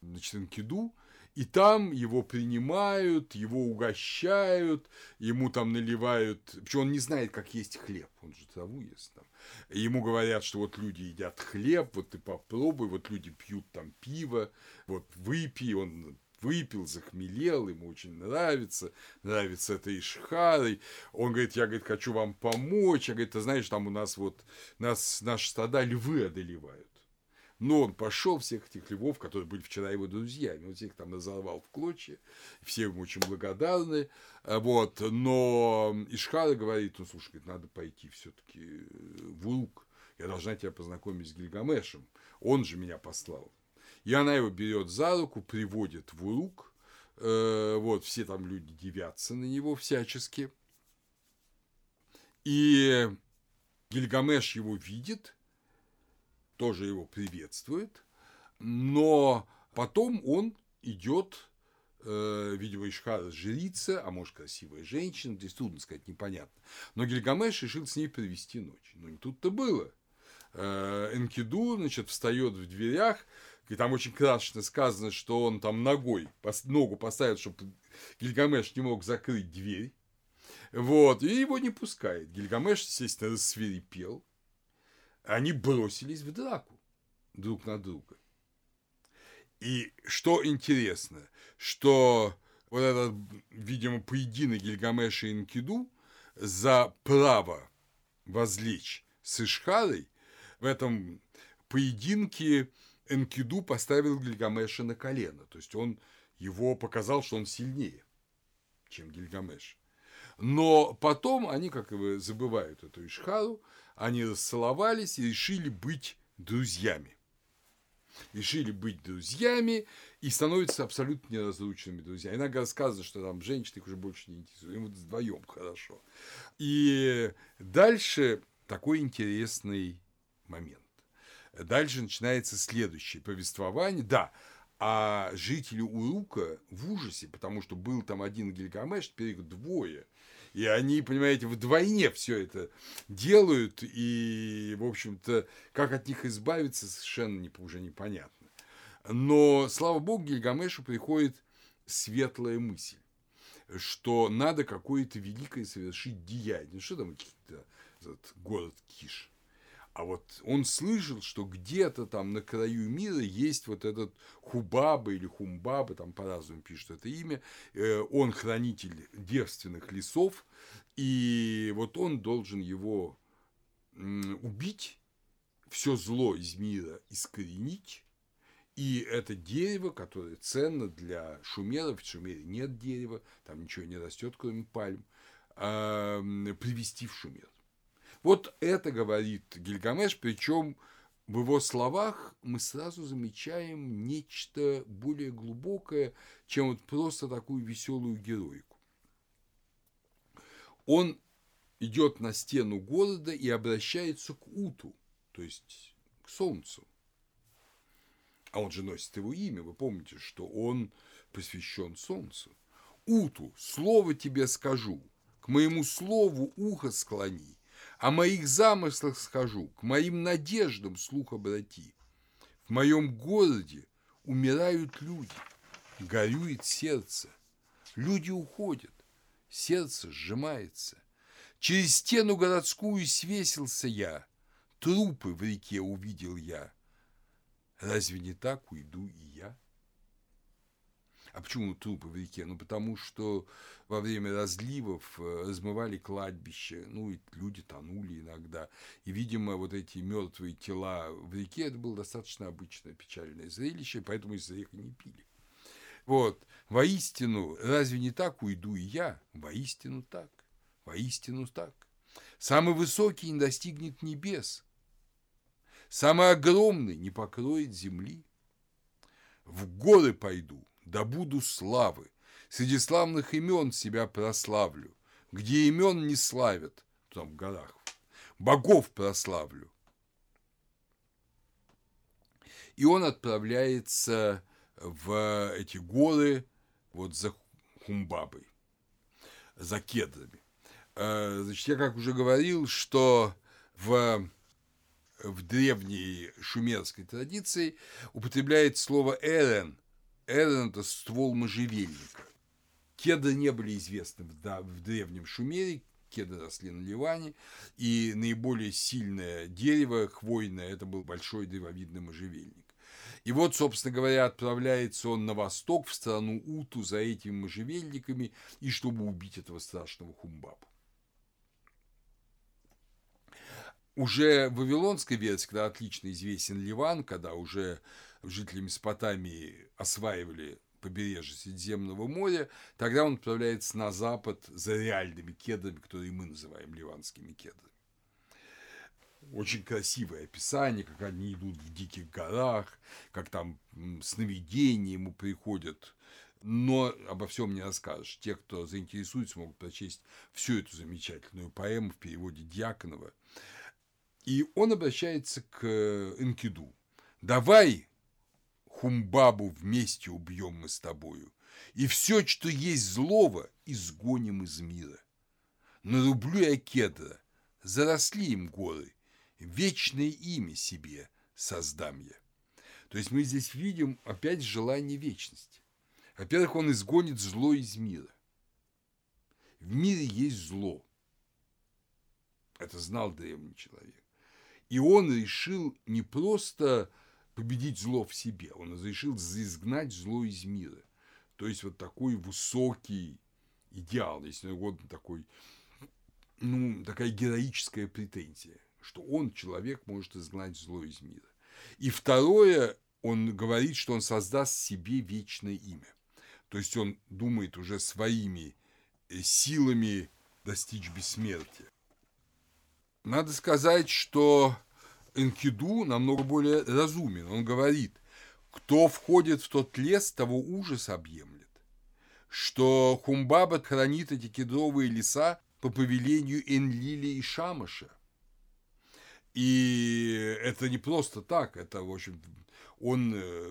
S1: значит, Энкиду, и там его принимают, его угощают, ему там наливают, причем он не знает, как есть хлеб, он же траву ест там. ему говорят, что вот люди едят хлеб, вот ты попробуй, вот люди пьют там пиво, вот выпей, он выпил, захмелел, ему очень нравится, нравится это Ишхарой. Он говорит, я, говорит, хочу вам помочь. Я говорит, ты знаешь, там у нас вот, нас, наши стада львы одолевают. Но он пошел всех этих львов, которые были вчера его друзьями, он всех там разорвал в клочья, все ему очень благодарны, а вот, но Ишхара говорит, ну, слушай, говорит, надо пойти все-таки в Урук, я должна тебя познакомить с Гильгамешем, он же меня послал. И она его берет за руку, приводит в Урук, э, вот, все там люди девятся на него всячески, и Гильгамеш его видит – тоже его приветствует, но потом он идет, э, видимо, Ишхара жрица, а может, красивая женщина, здесь трудно сказать, непонятно. Но Гильгамеш решил с ней провести ночь. Но не тут-то было. Э, Энкиду, значит, встает в дверях, и там очень красочно сказано, что он там ногой, ногу поставит, чтобы Гильгамеш не мог закрыть дверь. Вот, и его не пускает. Гильгамеш, естественно, рассверепел они бросились в драку друг на друга. И что интересно, что вот этот, видимо, поединок Гильгамеша и Инкиду за право возлечь с Ишхарой, в этом поединке Энкиду поставил Гильгамеша на колено. То есть он его показал, что он сильнее, чем Гильгамеш. Но потом они, как бы, забывают эту Ишхару, они расцеловались и решили быть друзьями. Решили быть друзьями и становятся абсолютно неразлучными друзьями. Иногда сказано, что там женщины их уже больше не интересуют, им вот вдвоем хорошо. И дальше такой интересный момент. Дальше начинается следующее повествование. Да, а жители Урука в ужасе, потому что был там один Гильгамеш, теперь их двое – и они, понимаете, вдвойне все это делают, и, в общем-то, как от них избавиться, совершенно не, уже непонятно. Но, слава богу, Гильгамешу приходит светлая мысль, что надо какое-то великое совершить деяние. Ну, что там какие-то город Киш? А вот он слышал, что где-то там на краю мира есть вот этот Хубаба или Хумбаба, там по-разному пишут это имя, э, он хранитель девственных лесов, и вот он должен его убить, все зло из мира искоренить, и это дерево, которое ценно для шумеров, в Шумере нет дерева, там ничего не растет, кроме пальм, э, привести в Шумер. Вот это говорит Гильгамеш, причем в его словах мы сразу замечаем нечто более глубокое, чем вот просто такую веселую героику. Он идет на стену города и обращается к Уту, то есть к Солнцу. А он же носит его имя, вы помните, что он посвящен Солнцу. Уту, слово тебе скажу, к моему слову ухо склони, о моих замыслах скажу, к моим надеждам слух обрати. В моем городе умирают люди, горюет сердце. Люди уходят, сердце сжимается. Через стену городскую свесился я, трупы в реке увидел я. Разве не так уйду и я? А почему трупы в реке? Ну, потому что во время разливов э, размывали кладбище, ну, и люди тонули иногда. И, видимо, вот эти мертвые тела в реке, это было достаточно обычное печальное зрелище, поэтому из реки не пили. Вот, воистину, разве не так уйду и я? Воистину так, воистину так. Самый высокий не достигнет небес, самый огромный не покроет земли. В горы пойду, добуду славы, среди славных имен себя прославлю, где имен не славят, там в горах, богов прославлю. И он отправляется в эти горы вот за Хумбабой, за кедрами. Э, значит, я как уже говорил, что в, в древней шумерской традиции употребляет слово Эрен – это ствол можжевельника. Кедры не были известны в, да, в древнем Шумере, кедры росли на Ливане, и наиболее сильное дерево хвойное – это был большой древовидный можжевельник. И вот, собственно говоря, отправляется он на восток, в страну Уту, за этими можжевельниками, и чтобы убить этого страшного хумбабу. Уже в Вавилонской версии, когда отлично известен Ливан, когда уже жители Месопотамии осваивали побережье Средиземного моря, тогда он отправляется на запад за реальными кедрами, которые мы называем ливанскими кедрами. Очень красивое описание, как они идут в диких горах, как там сновидения ему приходят, но обо всем не расскажешь. Те, кто заинтересуется, могут прочесть всю эту замечательную поэму в переводе Дьяконова. И он обращается к Энкиду. «Давай, Хумбабу вместе убьем мы с тобою, и все, что есть злого, изгоним из мира. Нарублю я кедра, заросли им горы, вечное имя себе создам я. То есть мы здесь видим опять желание вечности. Во-первых, он изгонит зло из мира. В мире есть зло. Это знал древний человек. И он решил не просто победить зло в себе. Он разрешил изгнать зло из мира. То есть вот такой высокий идеал, если угодно, такой, ну, такая героическая претензия, что он, человек, может изгнать зло из мира. И второе, он говорит, что он создаст себе вечное имя. То есть он думает уже своими э, силами достичь бессмертия. Надо сказать, что Энкиду намного более разумен. Он говорит, кто входит в тот лес, того ужас объемлет. Что Хумбаба хранит эти кедровые леса по повелению Энлили и Шамаша. И это не просто так, это, в общем, он э,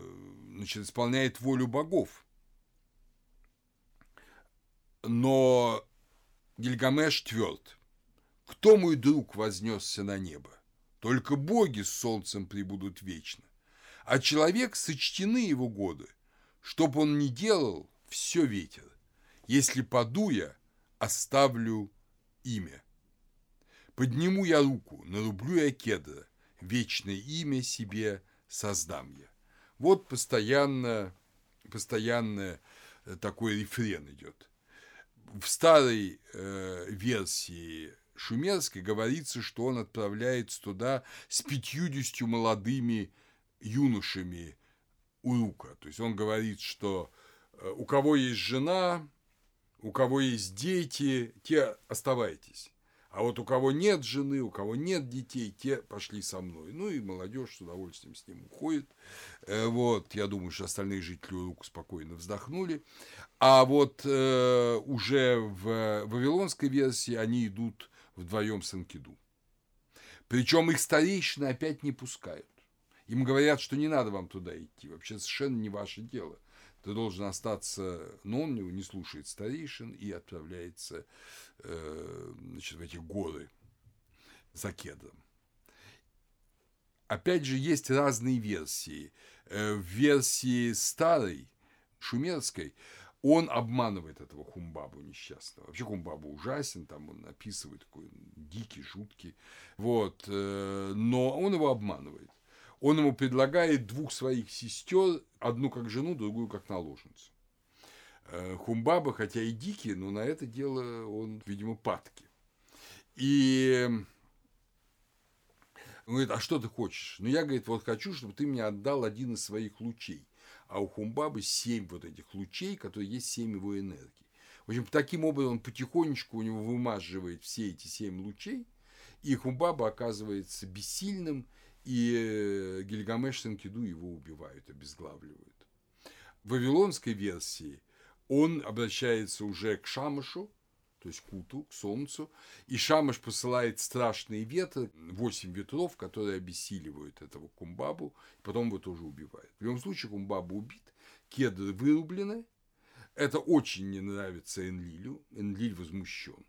S1: значит, исполняет волю богов. Но Гильгамеш тверд. Кто мой друг вознесся на небо? Только боги с солнцем прибудут вечно. А человек сочтены его годы. Чтоб он ни делал, все ветер. Если паду я, оставлю имя. Подниму я руку, нарублю я кедра, вечное имя себе создам я. Вот постоянно, постоянно э, такой рефрен идет. В старой э, версии Шумерской говорится, что он отправляется туда с пятьюдесятью молодыми юношами Урука. То есть он говорит, что э, у кого есть жена, у кого есть дети, те оставайтесь. А вот у кого нет жены, у кого нет детей, те пошли со мной. Ну и молодежь с удовольствием с ним уходит. Э, вот, я думаю, что остальные жители руку спокойно вздохнули. А вот э, уже в вавилонской версии они идут вдвоем с Анкиду. Причем их старейшины опять не пускают. Им говорят, что не надо вам туда идти, вообще совершенно не ваше дело. Ты должен остаться, но он его не слушает старейшин и отправляется э, значит, в эти горы за кедром. Опять же, есть разные версии. Э, в версии старой, шумерской, он обманывает этого Хумбабу несчастного. Вообще Хумбабу ужасен, там он описывает такой дикий, жуткий. Вот. Э, но он его обманывает. Он ему предлагает двух своих сестер, одну как жену, другую как наложницу. Э, Хумбаба, хотя и дикий, но на это дело он, видимо, падки. И он говорит, а что ты хочешь? Ну, я, говорит, вот хочу, чтобы ты мне отдал один из своих лучей а у Хумбабы семь вот этих лучей, которые есть семь его энергий. В общем, таким образом он потихонечку у него вымазывает все эти семь лучей, и Хумбаба оказывается бессильным, и э, Гильгамеш с Энкиду его убивают, обезглавливают. В вавилонской версии он обращается уже к Шамашу, то есть к Уту, к Солнцу, и Шамаш посылает страшные ветры, восемь ветров, которые обессиливают этого Кумбабу, потом его тоже убивают. В любом случае Кумбабу убит, кедры вырублены, это очень не нравится Энлилю, Энлиль возмущен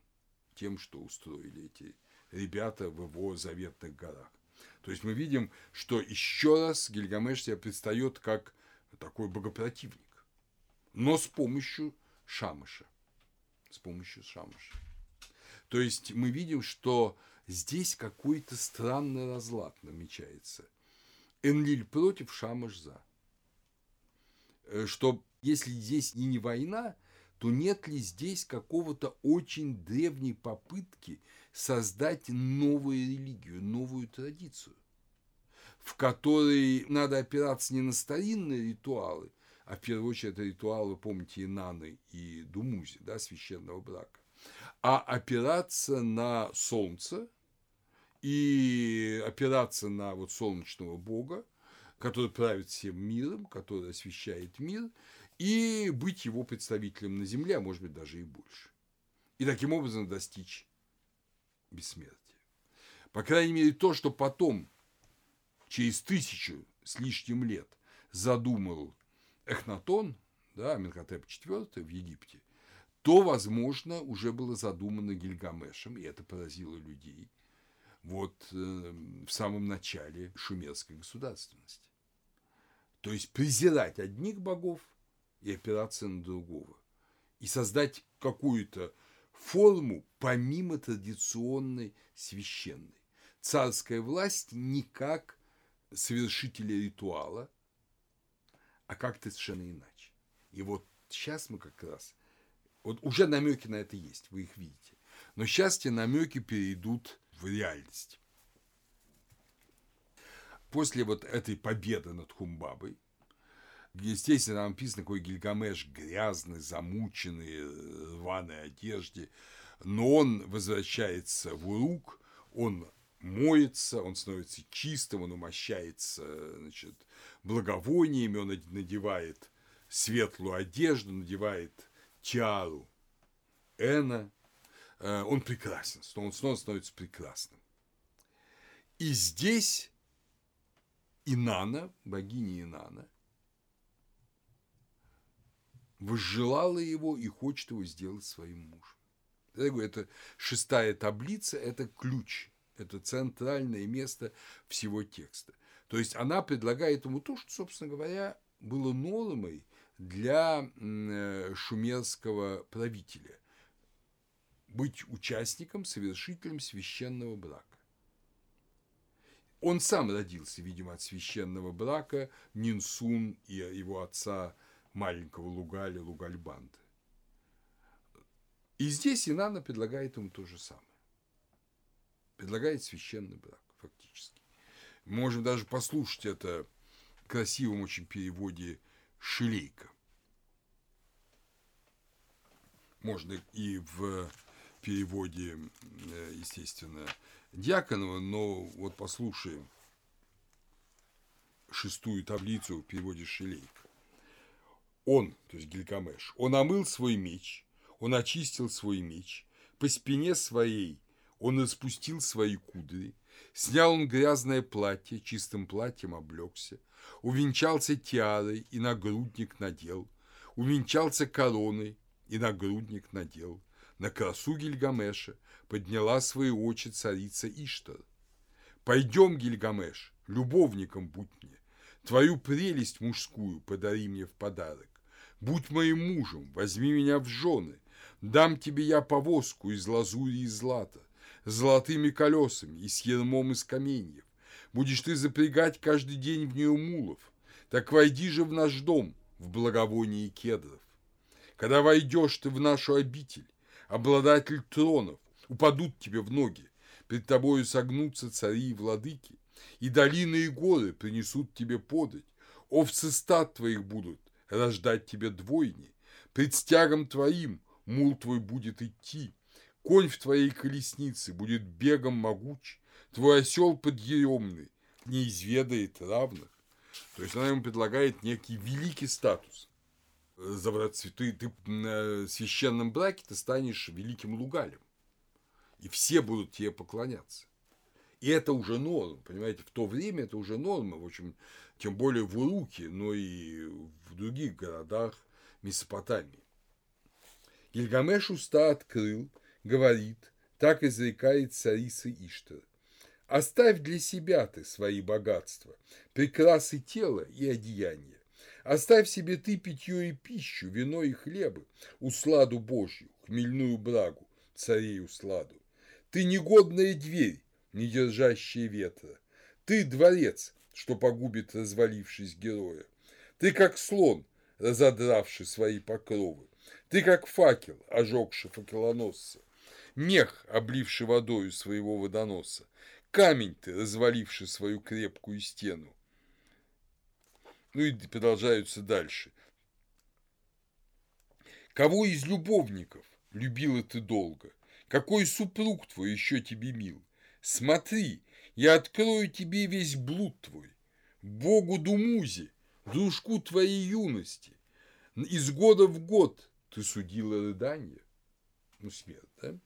S1: тем, что устроили эти ребята в его заветных горах. То есть мы видим, что еще раз Гильгамеш себя предстает как такой богопротивник, но с помощью Шамыша с помощью шамаша. То есть мы видим, что здесь какой-то странный разлад намечается. Энлиль против, Шамаш за. Э, что если здесь и не война, то нет ли здесь какого-то очень древней попытки создать новую религию, новую традицию, в которой надо опираться не на старинные ритуалы, а в первую очередь это ритуалы, помните, Инаны и Думузи, да, священного брака, а опираться на солнце и опираться на вот солнечного бога, который правит всем миром, который освещает мир, и быть его представителем на земле, а может быть даже и больше. И таким образом достичь бессмертия. По крайней мере, то, что потом, через тысячу с лишним лет, задумал Эхнатон, да, Аминхотеп IV в Египте, то, возможно, уже было задумано Гильгамешем, и это поразило людей, вот э, в самом начале шумерской государственности. То есть презирать одних богов и опираться на другого. И создать какую-то форму помимо традиционной священной. Царская власть не как совершителя ритуала – а как-то совершенно иначе. И вот сейчас мы как раз, вот уже намеки на это есть, вы их видите. Но сейчас те намеки перейдут в реальность. После вот этой победы над Хумбабой, естественно, там написано такой Гильгамеш грязный, замученный, в рваной одежде, но он возвращается в Урук, он моется, он становится чистым, он умощается значит, благовониями, он надевает светлую одежду, надевает тиару Эна, э, он прекрасен, он снова становится прекрасным. И здесь Инана, богиня Инана, возжелала его и хочет его сделать своим мужем. Я говорю, это шестая таблица, это ключ это центральное место всего текста. То есть она предлагает ему то, что, собственно говоря, было нормой для э, шумерского правителя – быть участником, совершителем священного брака. Он сам родился, видимо, от священного брака Нинсун и его отца маленького Лугаля, Лугальбанта. И здесь Инанна предлагает ему то же самое предлагает священный брак, фактически. Мы можем даже послушать это в красивом очень переводе Шилейка. можно и в переводе, э, естественно, Дьяконова, но вот послушаем шестую таблицу в переводе Шелейка. Он, то есть Гильгамеш, он омыл свой меч, он очистил свой меч, по спине своей он испустил свои кудри, снял он грязное платье, чистым платьем облегся, увенчался тиарой и нагрудник надел, увенчался короной и нагрудник надел. На красу Гильгамеша подняла свои очи царица Иштар. «Пойдем, Гильгамеш, любовником будь мне, твою прелесть мужскую подари мне в подарок. Будь моим мужем, возьми меня в жены, дам тебе я повозку из лазури и злата, с золотыми колесами и с ермом из каменьев. Будешь ты запрягать каждый день в нее мулов. Так войди же в наш дом, в благовонии кедров. Когда войдешь ты в нашу обитель, обладатель тронов, упадут тебе в ноги, пред тобою согнутся цари и владыки, и долины и горы принесут тебе подать, овцы стад твоих будут рождать тебе двойни, пред стягом твоим мул твой будет идти, конь в твоей колеснице будет бегом могуч, твой осел подъемный не изведает равных. То есть она ему предлагает некий великий статус. Ты, ты в священном браке ты станешь великим лугалем. И все будут тебе поклоняться. И это уже норма, понимаете, в то время это уже норма, в общем, тем более в Уруке, но и в других городах Месопотамии. Гильгамеш уста открыл, говорит, так изрекает царица Иштар. Оставь для себя ты свои богатства, прекрасы тела и одеяния. Оставь себе ты питье и пищу, вино и хлебы, усладу Божью, хмельную брагу, царей усладу. Ты негодная дверь, не держащая ветра. Ты дворец, что погубит развалившись героя. Ты как слон, разодравший свои покровы. Ты как факел, ожегший факелоносца. Мех, обливший водою своего водоноса. Камень ты, разваливший свою крепкую стену. Ну и продолжаются дальше. Кого из любовников любила ты долго? Какой супруг твой еще тебе мил? Смотри, я открою тебе весь блуд твой, Богу Думузе, дружку твоей юности. Из года в год ты судила рыдание. Ну, смерть, да?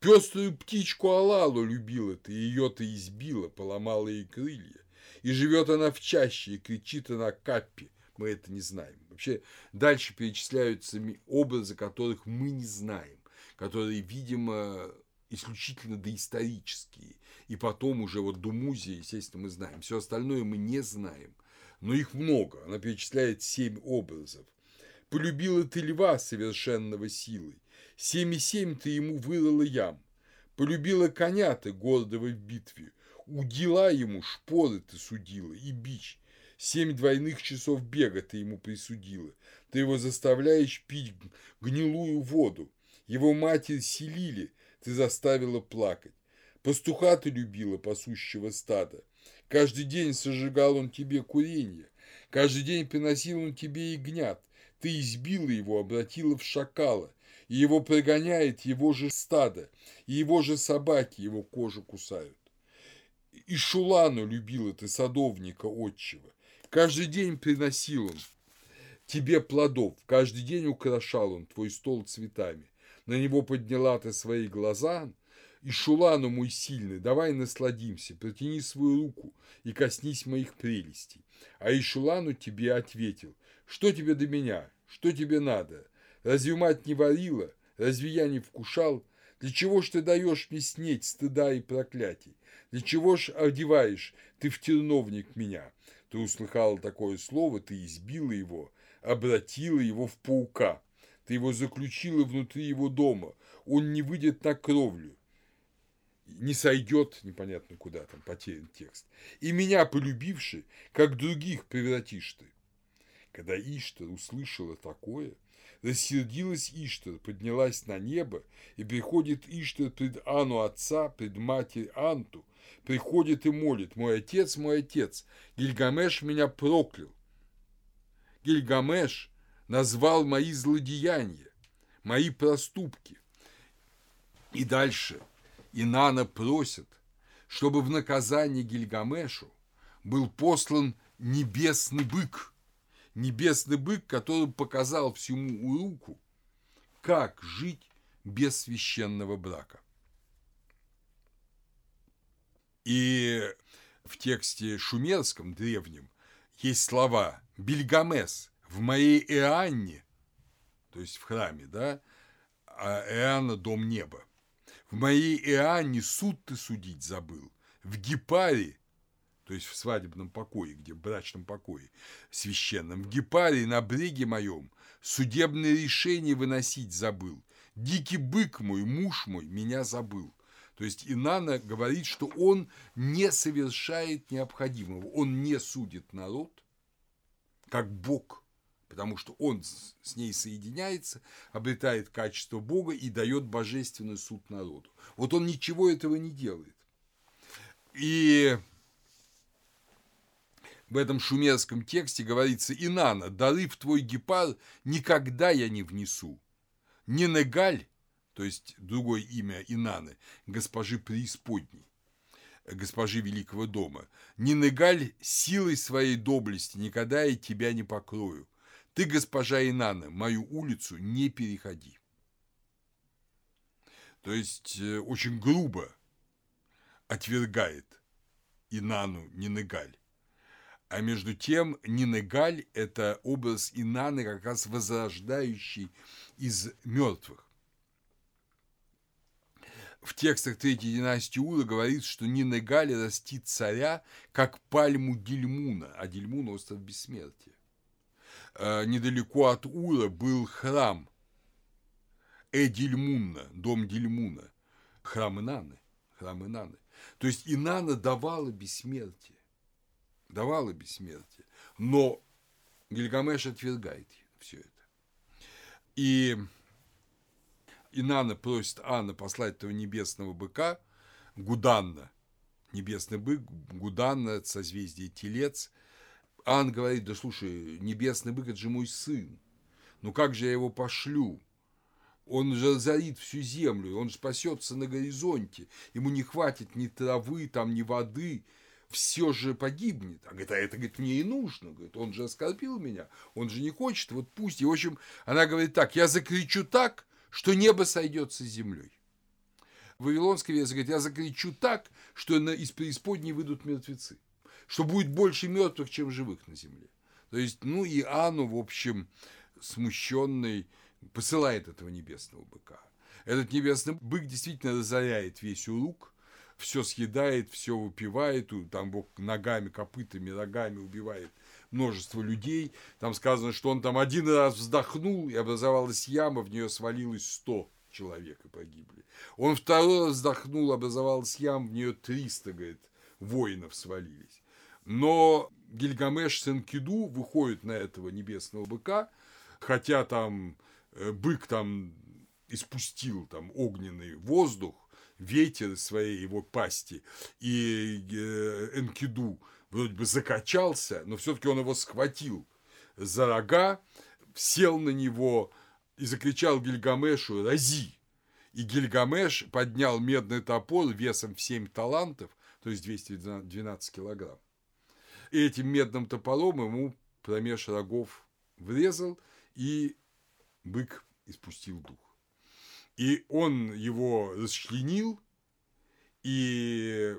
S1: Пеструю птичку Алалу любила ты, ее ты избила, поломала ей крылья. И живет она в чаще, и кричит она каппи. Мы это не знаем. Вообще дальше перечисляются образы, которых мы не знаем, которые, видимо, исключительно доисторические. И потом уже вот Думузия, естественно, мы знаем. Все остальное мы не знаем. Но их много. Она перечисляет семь образов. Полюбила ты льва совершенного силой, Семь семь ты ему вырыла ям. Полюбила коня ты, гордого в битве. Удила ему, шпоры ты судила и бич. Семь двойных часов бега ты ему присудила. Ты его заставляешь пить гнилую воду. Его матерь селили, ты заставила плакать. Пастуха ты любила, пасущего стада. Каждый день сожигал он тебе курение. Каждый день приносил он тебе ягнят. Ты избила его, обратила в шакала и его прогоняет его же стадо, и его же собаки его кожу кусают. И Шулану любила ты садовника отчего. Каждый день приносил он тебе плодов, каждый день украшал он твой стол цветами. На него подняла ты свои глаза, и Шулану мой сильный, давай насладимся, протяни свою руку и коснись моих прелестей. А Ишулану тебе ответил, что тебе до меня, что тебе надо, Разве мать не варила? Разве я не вкушал? Для чего ж ты даешь мне снеть стыда и проклятий? Для чего ж одеваешь ты в терновник меня? Ты услыхала такое слово, ты избила его, обратила его в паука. Ты его заключила внутри его дома. Он не выйдет на кровлю. Не сойдет, непонятно куда там, потерян текст. И меня, полюбивший, как других превратишь ты. Когда Иштар услышала такое, Рассердилась Иштар, поднялась на небо, и приходит Иштар пред Ану отца, пред матерь Анту, приходит и молит, мой отец, мой отец, Гильгамеш меня проклял. Гильгамеш назвал мои злодеяния. мои проступки. И дальше Инана просит, чтобы в наказание Гильгамешу был послан небесный бык. Небесный бык, который показал всему Уруку, как жить без священного брака. И в тексте шумерском древнем есть слова «Бельгамес в моей Иоанне», то есть в храме, да, а Иоанна – дом неба. В моей Иоанне суд ты судить забыл. В Гепаре, то есть в свадебном покое, где в брачном покое священном, в Гепаре на бреге моем судебное решение выносить забыл. Дикий бык мой, муж мой, меня забыл. То есть Инана говорит, что он не совершает необходимого, он не судит народ, как Бог, потому что он с ней соединяется, обретает качество Бога и дает божественный суд народу. Вот он ничего этого не делает. И в этом шумерском тексте говорится «Инана, дары в твой гепар никогда я не внесу. Не Негаль, то есть другое имя Инаны, госпожи преисподней, госпожи Великого дома. Не Негаль силой своей доблести никогда я тебя не покрою. Ты, госпожа Инана, мою улицу не переходи. То есть э, очень грубо отвергает Инану Нинегаль. А между тем Нинегаль – это образ Инаны, как раз возрождающий из мертвых в текстах Третьей династии Ура говорится, что Нинегали растит царя, как пальму Дильмуна, а Дильмун – остров бессмертия. Э, недалеко от Ура был храм Эдильмунна, дом Дильмуна, храм Инаны, храм Инаны. То есть Инана давала бессмертие, давала бессмертие, но Гильгамеш отвергает все это. И Инана просит Анна послать этого небесного быка, Гуданна, небесный бык, Гуданна, созвездие Телец. Анна говорит, да слушай, небесный бык – это же мой сын, ну как же я его пошлю? Он же разорит всю землю, он спасется на горизонте, ему не хватит ни травы, там, ни воды, все же погибнет. А говорит, а это, говорит, мне и нужно. Говорит, он же оскорбил меня, он же не хочет, вот пусть. И, в общем, она говорит так, я закричу так, что небо сойдется с землей. Вавилонская версия говорит, я закричу так, что из преисподней выйдут мертвецы, что будет больше мертвых, чем живых на земле. То есть, ну и Анну, в общем, смущенный, посылает этого небесного быка. Этот небесный бык действительно разоряет весь урук, все съедает, все выпивает, там Бог ногами, копытами, рогами убивает множество людей. Там сказано, что он там один раз вздохнул, и образовалась яма, в нее свалилось сто человек и погибли. Он второй раз вздохнул, образовалась яма, в нее 300, говорит, воинов свалились. Но Гильгамеш с Энкиду выходит на этого небесного быка, хотя там э, бык там испустил там огненный воздух, ветер своей его пасти, и э, Энкиду вроде бы закачался, но все-таки он его схватил за рога, сел на него и закричал Гильгамешу «Рази!». И Гильгамеш поднял медный топор весом в 7 талантов, то есть 212 килограмм. И этим медным топором ему промеж рогов врезал, и бык испустил дух. И он его расчленил, и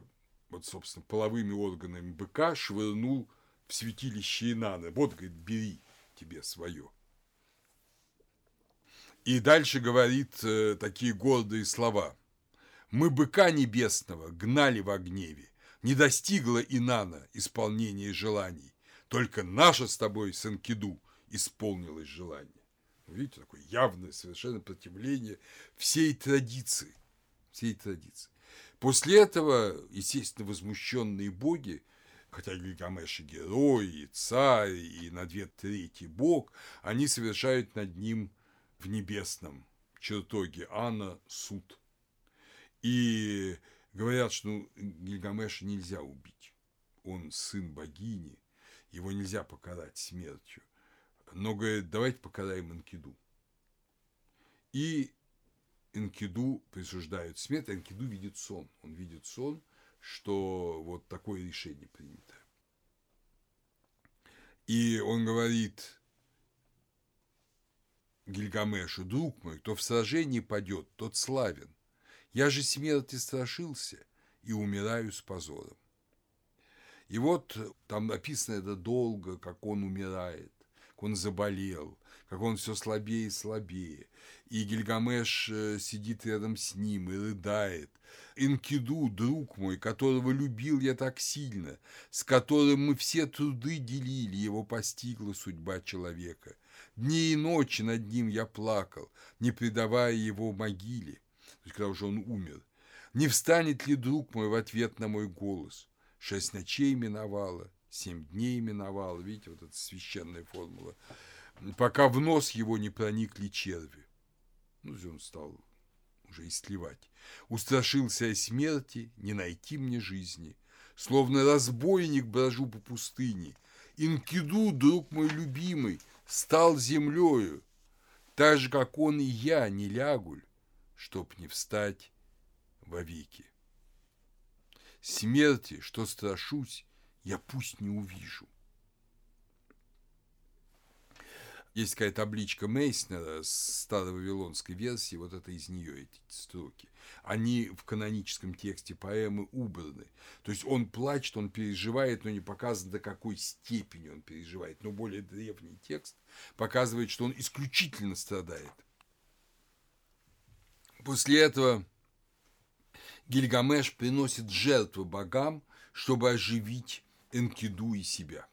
S1: вот, собственно, половыми органами быка швырнул в святилище Инана. Вот, говорит, бери тебе свое. И дальше говорит э, такие гордые слова. «Мы быка небесного гнали во гневе, не достигла Инана исполнения желаний, только наше с тобой, Санкиду, исполнилось желание». Видите, такое явное совершенно противление всей традиции, всей традиции. После этого, естественно, возмущенные боги, хотя Гильгамеш и герой, и царь, и на две трети бог, они совершают над ним в небесном чертоге Анна суд. И говорят, что ну, Гильгамеша нельзя убить. Он сын богини, его нельзя покарать смертью. Но говорят, давайте покараем Анкиду. И Энкиду присуждают смерть, Энкиду видит сон. Он видит сон, что вот такое решение принято. И он говорит Гильгамешу, друг мой, кто в сражении падет, тот славен. Я же смерти страшился и умираю с позором. И вот там написано это долго, как он умирает, как он заболел, как он все слабее и слабее. И Гильгамеш э, сидит рядом с ним и рыдает. Инкиду, друг мой, которого любил я так сильно, с которым мы все труды делили, его постигла судьба человека. Дни и ночи над ним я плакал, не предавая его могиле, то есть, когда уже он умер. Не встанет ли друг мой в ответ на мой голос? Шесть ночей миновало, семь дней миновало, видите, вот эта священная формула, пока в нос его не проникли черви. Ну, он стал уже истлевать. Устрашился я смерти, не найти мне жизни. Словно разбойник брожу по пустыне. Инкиду, друг мой любимый, стал землею, так же, как он и я, не лягуль, чтоб не встать вовеки. Смерти, что страшусь, я пусть не увижу. Есть такая табличка Мейснера с старо-вавилонской версии, вот это из нее эти строки. Они в каноническом тексте поэмы убраны. То есть он плачет, он переживает, но не показано, до какой степени он переживает. Но более древний текст показывает, что он исключительно страдает. После этого Гильгамеш приносит жертвы богам, чтобы оживить Энкиду и себя.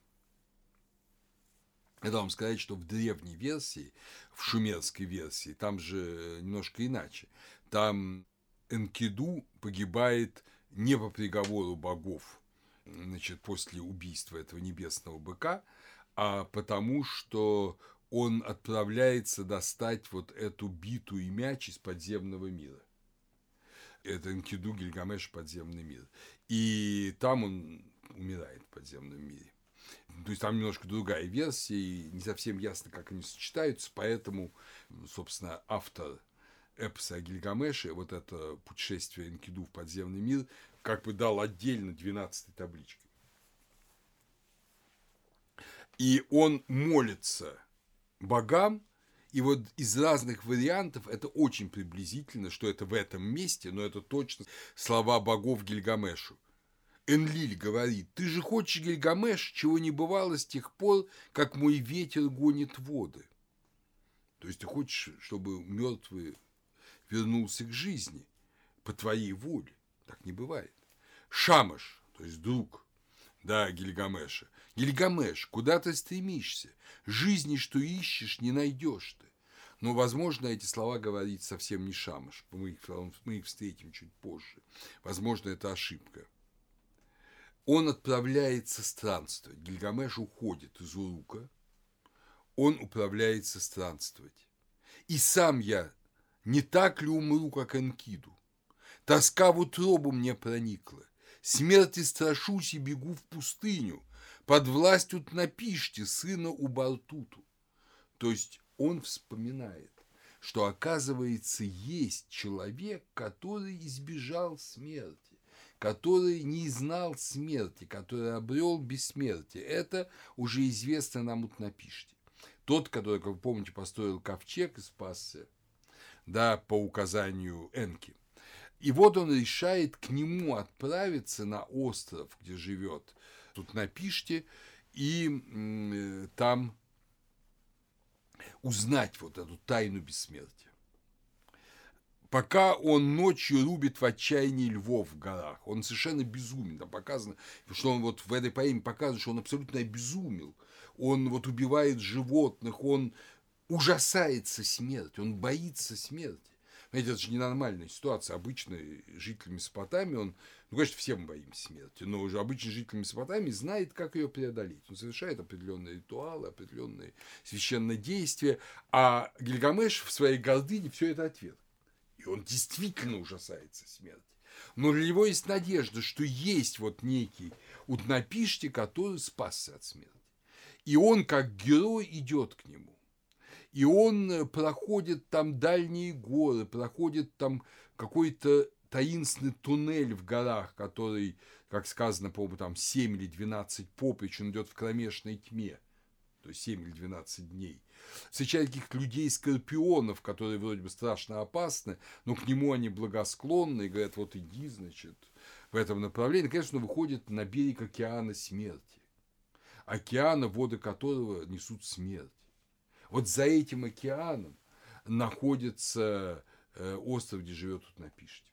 S1: Это вам сказать, что в древней версии, в шумерской версии, там же немножко иначе. Там Энкиду погибает не по приговору богов, значит, после убийства этого небесного быка, а потому что он отправляется достать вот эту биту и мяч из подземного мира это Энкиду Гильгамеш подземный мир. И там он умирает в подземном мире. То есть там немножко другая версия, и не совсем ясно, как они сочетаются, поэтому, собственно, автор эпоса о Гильгамеше, вот это путешествие Энкиду в подземный мир, как бы дал отдельно 12 табличкой. И он молится богам, и вот из разных вариантов это очень приблизительно, что это в этом месте, но это точно слова богов Гильгамешу. Энлиль говорит, ты же хочешь, Гильгамеш, чего не бывало с тех пор, как мой ветер гонит воды. То есть ты хочешь, чтобы мертвый вернулся к жизни по твоей воле. Так не бывает. Шамаш, то есть друг, да, Гильгамеша. Гильгамеш, куда ты стремишься? Жизни, что ищешь, не найдешь ты. Но, возможно, эти слова говорит совсем не Шамаш. Мы их, мы их встретим чуть позже. Возможно, это ошибка. Он отправляется странствовать. Гильгамеш уходит из Урука. Он управляется странствовать. И сам я не так ли умру, как Энкиду? Тоска в утробу мне проникла. Смерти страшусь и бегу в пустыню, под властью Тнапишти, сына Убалтуту. То есть он вспоминает, что, оказывается, есть человек, который избежал смерти, который не знал смерти, который обрел бессмертие. Это уже известно нам Тнапишти. Тот, который, как вы помните, построил ковчег и спасся, да, по указанию Энки – и вот он решает к нему отправиться на остров, где живет тут на Пиште, и э, там узнать вот эту тайну бессмертия. Пока он ночью рубит в отчаянии львов в горах, он совершенно безумен. Там показано, что он вот в этой поэме показывает, что он абсолютно обезумел. Он вот убивает животных, он ужасается смерти, он боится смерти. Знаете, это же ненормальная ситуация. Обычно житель Месопотамии, он, ну, конечно, все мы боимся смерти, но уже обычный житель Месопотамии знает, как ее преодолеть. Он совершает определенные ритуалы, определенные священные действия, а Гильгамеш в своей гордыне все это ответ. Он действительно ужасается смерти. Но для него есть надежда, что есть вот некий Утнапишти, который спасся от смерти. И он, как герой, идет к нему. И он проходит там дальние горы, проходит там какой-то таинственный туннель в горах, который, как сказано, по-моему, там 7 или 12 поприч, он идет в кромешной тьме, то есть 7 или 12 дней. Встречает каких-то людей-скорпионов, которые вроде бы страшно опасны, но к нему они благосклонны и говорят, вот иди, значит, в этом направлении. Конечно, он выходит на берег океана смерти. Океана, воды которого несут смерть. Вот за этим океаном находится э, остров, где живет тут напишите.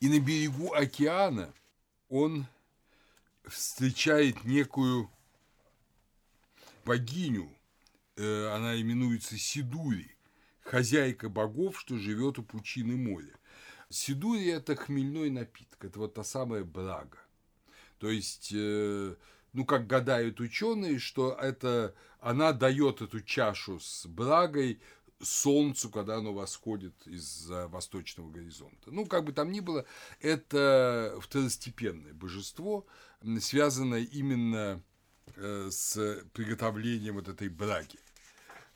S1: И на берегу океана он встречает некую богиню, э, она именуется Сидури, хозяйка богов, что живет у пучины моря. Сидури – это хмельной напиток, это вот та самая брага. То есть, э, ну, как гадают ученые, что это она дает эту чашу с брагой солнцу, когда оно восходит из-за восточного горизонта. Ну, как бы там ни было, это второстепенное божество, связанное именно с приготовлением вот этой браги.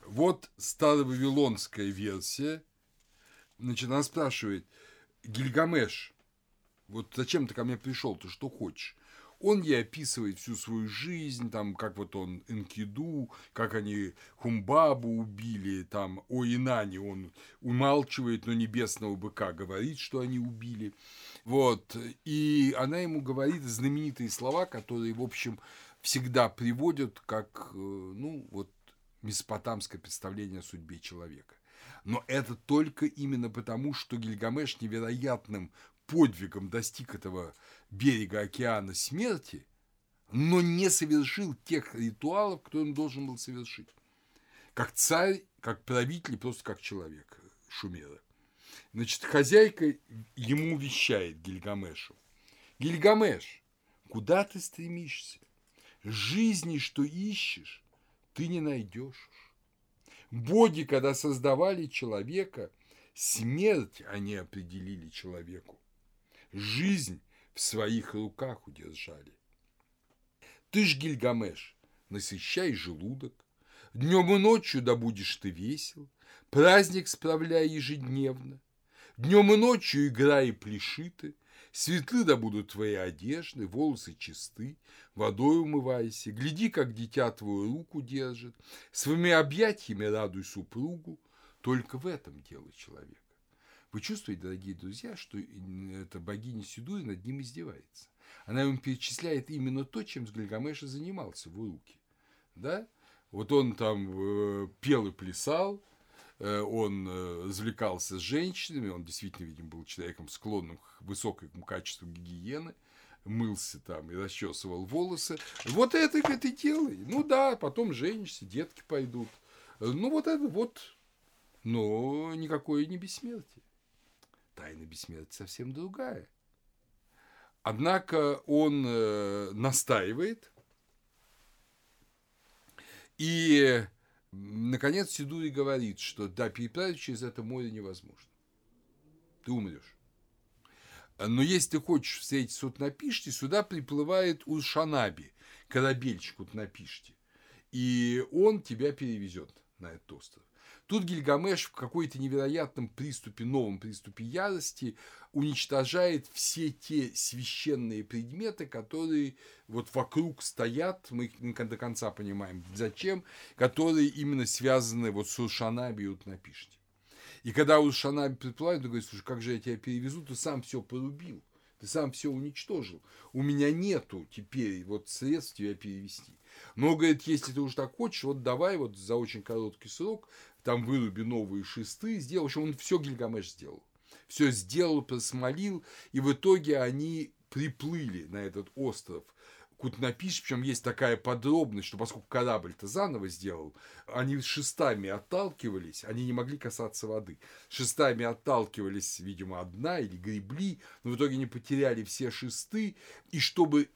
S1: Вот старовавилонская версия. Значит, она спрашивает, Гильгамеш, вот зачем ты ко мне пришел, ты что хочешь? Он ей описывает всю свою жизнь, там, как вот он Энкиду, как они Хумбабу убили, там, о Инане он умалчивает, но небесного быка говорит, что они убили. Вот, и она ему говорит знаменитые слова, которые, в общем, всегда приводят как, э, ну, вот, месопотамское представление о судьбе человека. Но это только именно потому, что Гильгамеш невероятным подвигом достиг этого берега океана смерти, но не совершил тех ритуалов, которые он должен был совершить. Как царь, как правитель, просто как человек Шумера. Значит, хозяйка ему вещает Гильгамешу. Гильгамеш, куда ты стремишься? Жизни, что ищешь, ты не найдешь. Боги, когда создавали человека, смерть они определили человеку. Жизнь в своих руках удержали. Ты ж, Гильгамеш, насыщай желудок, Днем и ночью да будешь ты весел, Праздник справляй ежедневно, Днем и ночью играй и пляши ты, Светлы да будут твои одежды, волосы чисты, водой умывайся, гляди, как дитя твою руку держит, своими объятиями радуй супругу, только в этом дело человек. Вы чувствуете, дорогие друзья, что эта богиня Сидури над ним издевается. Она ему перечисляет именно то, чем с Гильгамеша занимался в Уруке. Да? Вот он там э, пел и плясал, э, он э, развлекался с женщинами, он действительно, видимо, был человеком, склонным к высокому качеству гигиены, мылся там и расчесывал волосы. Вот это, это и делай. Ну да, потом женишься, детки пойдут. Ну вот это вот, но никакое не бессмертие тайна бессмертия совсем другая. Однако он э, настаивает, и, наконец, Сидури говорит, что да, переправить через это море невозможно. Ты умрешь. Но если ты хочешь встретиться с Утнапишти, сюда приплывает Уршанаби, корабельчик Утнапишти, и он тебя перевезет на этот остров. Тут Гильгамеш в какой-то невероятном приступе, новом приступе ярости уничтожает все те священные предметы, которые вот вокруг стоят, мы их до конца понимаем, зачем, которые именно связаны вот с Уршанаби и Утнапишти. И когда Уршанаби приплывает, он говорит, слушай, как же я тебя перевезу, ты сам все порубил, ты сам все уничтожил. У меня нету теперь вот средств тебя перевести. Но, говорит, если ты уж так хочешь, вот давай вот за очень короткий срок там выруби новые шесты, сделал. В общем, он все Гильгамеш сделал. Все сделал, просмолил, и в итоге они приплыли на этот остров Кутнапиш, причем есть такая подробность, что поскольку корабль-то заново сделал, они шестами отталкивались, они не могли касаться воды. Шестами отталкивались, видимо, одна или гребли, но в итоге они потеряли все шесты, и чтобы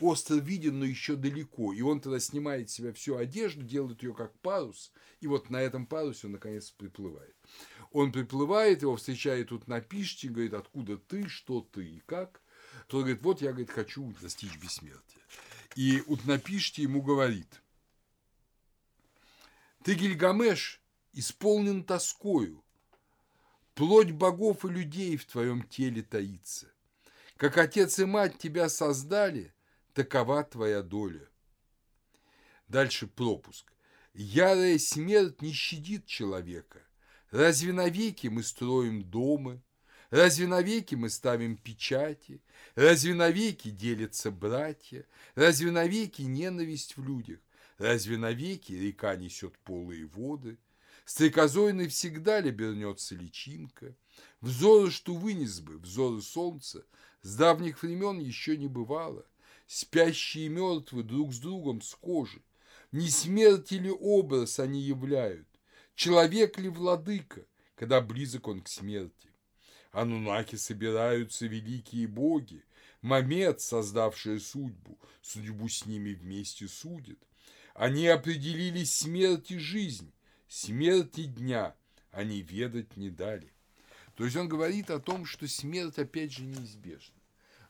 S1: остров виден, но еще далеко, и он тогда снимает с себя всю одежду, делает ее как парус, и вот на этом парусе он наконец приплывает. Он приплывает, его встречает тут на пиште, говорит, откуда ты, что ты и как. Тот говорит, вот я, говорит, хочу достичь бессмертия. И Утнапишти ему говорит, ты, Гильгамеш, исполнен тоскою. Плоть богов и людей в твоем теле таится. Как отец и мать тебя создали, такова твоя доля. Дальше пропуск. Ярая смерть не щадит человека. Разве навеки мы строим дома? Разве навеки мы ставим печати? Разве навеки делятся братья? Разве навеки ненависть в людях? Разве навеки река несет полые воды? Стрекозой навсегда ли вернется личинка? Взоры, что вынес бы, взоры солнца, с давних времен еще не бывало. Спящие и мертвые друг с другом схожи. Не смерть или образ они являют, человек ли владыка, когда близок он к смерти. Анунаки собираются великие боги, Мамед, создавшая судьбу, судьбу с ними вместе судит. Они определили смерть и жизнь, смерть и дня они ведать не дали. То есть он говорит о том, что смерть опять же неизбежна.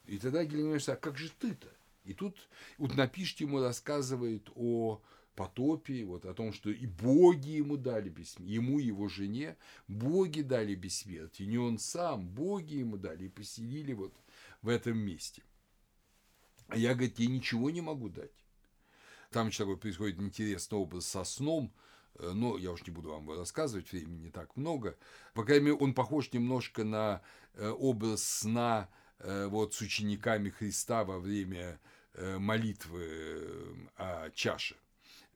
S1: И тогда Гильгамеш, а как же ты-то? И тут Утнапишт ему рассказывает о потопе, вот о том, что и боги ему дали бессмертие, ему и его жене боги дали бессмертие, не он сам, боги ему дали и поселили вот в этом месте. А я, говорит, тебе ничего не могу дать. Там еще такой происходит интересный образ со сном, э, но я уж не буду вам рассказывать, времени не так много. По крайней мере, он похож немножко на э, образ сна э, вот с учениками Христа во время молитвы о чаше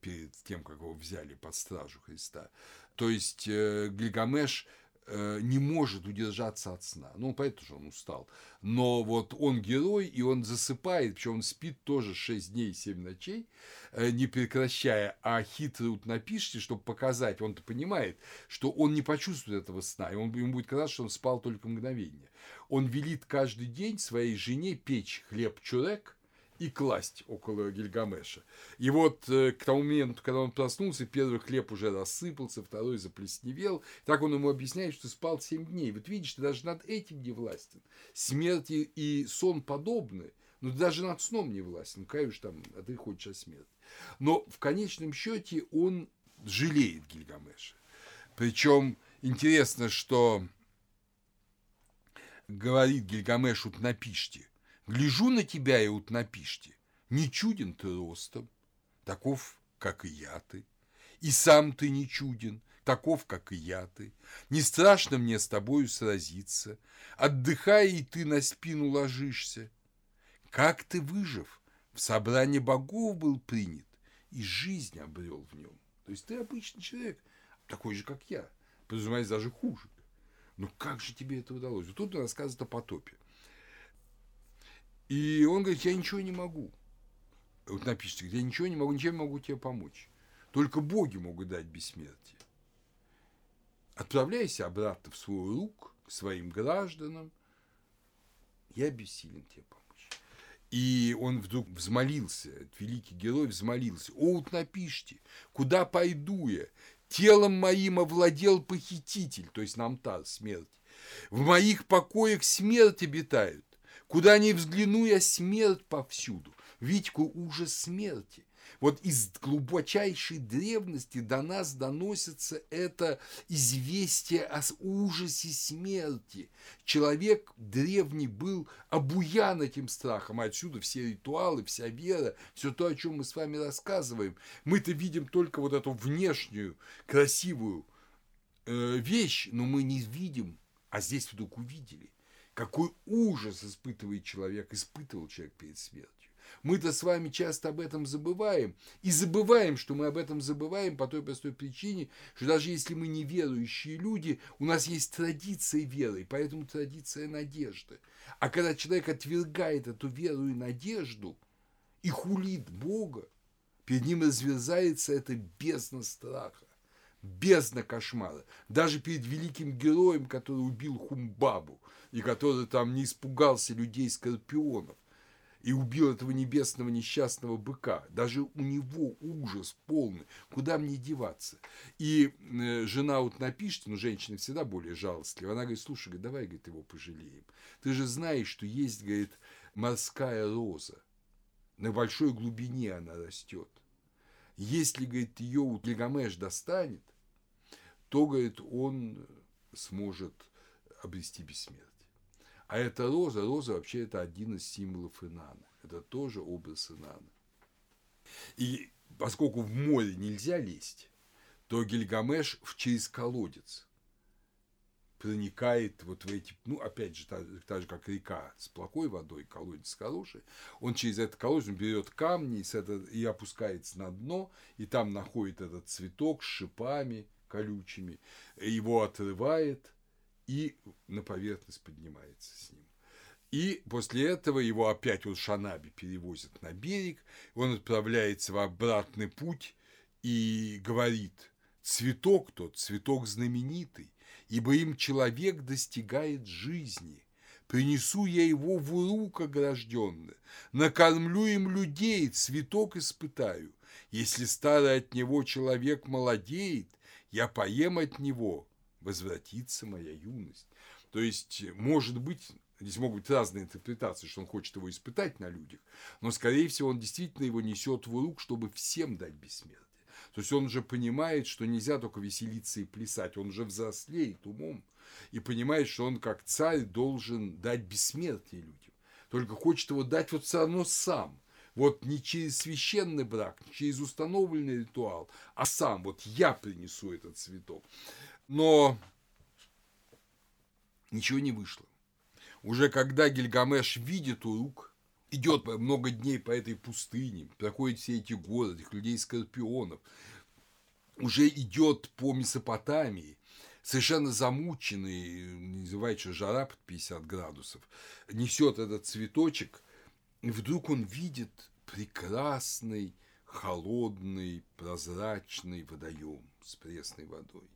S1: перед тем, как его взяли под стражу Христа. То есть Гильгамеш Э, не может удержаться от сна. Ну, поэтому что он устал. Но вот он герой, и он засыпает, причем он спит тоже 6 дней, 7 ночей, э, не прекращая, а хитрый вот напишите, чтобы показать, он-то понимает, что он не почувствует этого сна, и он, ему будет казаться, что он спал только мгновение. Он велит каждый день своей жене печь хлеб-чурек – и класть около Гильгамеша. И вот э, к тому моменту, когда он проснулся, первый хлеб уже рассыпался, второй заплесневел. Так он ему объясняет, что спал семь дней. Вот видишь, ты даже над этим не властен. Смерть и сон подобны, но ты даже над сном не властен. Каюсь там, а ты хочешь о смерти. Но в конечном счете он жалеет Гильгамеша. Причем интересно, что говорит Гильгамешу на пиште, Гляжу на тебя, и Утнапиште, не чуден ты ростом, таков, как и я ты. И сам ты не чуден, таков, как и я ты. Не страшно мне с тобою сразиться, отдыхая, и ты на спину ложишься. Как ты, выжив, в собрании богов был принят, и жизнь обрел в нем. То есть ты обычный человек, такой же, как я, подразумевается, даже хуже. Но как же тебе это удалось? Вот тут он рассказывает о потопе. И он говорит, я ничего не могу. Вот напишите, я ничего не могу, ничем не могу тебе помочь. Только боги могут дать бессмертие. Отправляйся обратно в свой рук, к своим гражданам. Я бессилен тебе помочь. И он вдруг взмолился, этот великий герой взмолился. О, вот напишите, куда пойду я? Телом моим овладел похититель, то есть намтар, смерть. В моих покоях смерть обитает. Куда ни взгляну я, смерть повсюду. Витьку ужас смерти. Вот из глубочайшей древности до нас доносится это известие о ужасе смерти. Человек древний был обуян этим страхом, а отсюда все ритуалы, вся вера, все то, о чем мы с вами рассказываем. Мы-то видим только вот эту внешнюю, красивую э, вещь, но мы не видим, а здесь вдруг увидели – какой ужас испытывает человек, испытывал человек перед смертью. Мы-то с вами часто об этом забываем. И забываем, что мы об этом забываем по той простой причине, что даже если мы не верующие люди, у нас есть традиция веры, поэтому традиция надежды. А когда человек отвергает эту веру и надежду и хулит Бога, перед ним разверзается это бездна страха, бездна кошмара. Даже перед великим героем, который убил Хумбабу, и который там не испугался людей-скорпионов и убил этого небесного несчастного быка. Даже у него ужас полный. Куда мне деваться? И э, жена вот напишет, ну, женщина всегда более жалостлива, она говорит, слушай, давай, говорит, его пожалеем. Ты же знаешь, что есть, говорит, морская роза. На большой глубине она растет. Если, говорит, ее Гильгамеш достанет, то, говорит, он сможет обрести бессмертие. А эта роза, роза вообще это один из символов Инана. Это тоже образ Инана. И поскольку в море нельзя лезть, то Гильгамеш через колодец проникает вот в эти, ну, опять же, так, так же, как река с плохой водой, колодец хороший, он через этот колодец он берет камни и, с это, и опускается на дно, и там находит этот цветок с шипами колючими, его отрывает и на поверхность поднимается с ним. И после этого его опять вот Шанаби перевозят на берег, он отправляется в обратный путь и говорит, цветок тот, цветок знаменитый, ибо им человек достигает жизни. Принесу я его в урук огражденный, накормлю им людей, цветок испытаю. Если старый от него человек молодеет, я поем от него, возвратится моя юность. То есть, может быть, Здесь могут быть разные интерпретации, что он хочет его испытать на людях, но, скорее всего, он действительно его несет в рук, чтобы всем дать бессмертие. То есть он уже понимает, что нельзя только веселиться и плясать, он уже взрослеет умом и понимает, что он как царь должен дать бессмертие людям. Только хочет его дать вот все равно сам. Вот не через священный брак, не через установленный ритуал, а сам. Вот я принесу этот цветок. Но ничего не вышло. Уже когда Гильгамеш видит Урук, идет много дней по этой пустыне, проходит все эти годы, этих людей-скорпионов, уже идет по Месопотамии, совершенно замученный, называется что жара под 50 градусов, несет этот цветочек, и вдруг он видит прекрасный, холодный, прозрачный водоем с пресной водой.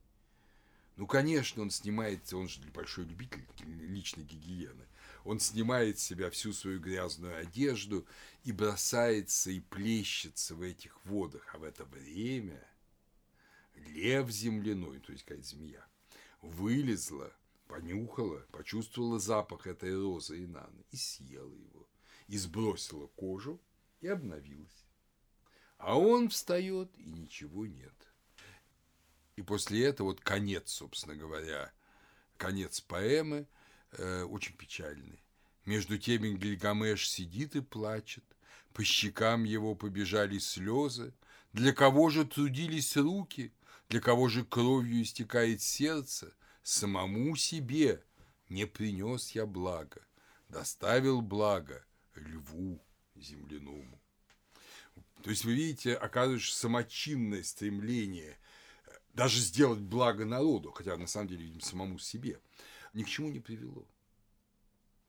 S1: Ну, конечно, он снимается, он же большой любитель личной гигиены. Он снимает с себя всю свою грязную одежду и бросается и плещется в этих водах. А в это время лев земляной, то есть какая-то змея, вылезла, понюхала, почувствовала запах этой розы и наны и съела его, и сбросила кожу и обновилась. А он встает, и ничего нет. И после этого вот конец, собственно говоря, конец поэмы э, очень печальный. Между тем Гильгамеш сидит и плачет, по щекам его побежали слезы. Для кого же трудились руки, для кого же кровью истекает сердце? Самому себе не принес я благо, доставил благо льву земляному. То есть вы видите, оказывается, самочинное стремление даже сделать благо народу, хотя на самом деле, видимо, самому себе, ни к чему не привело.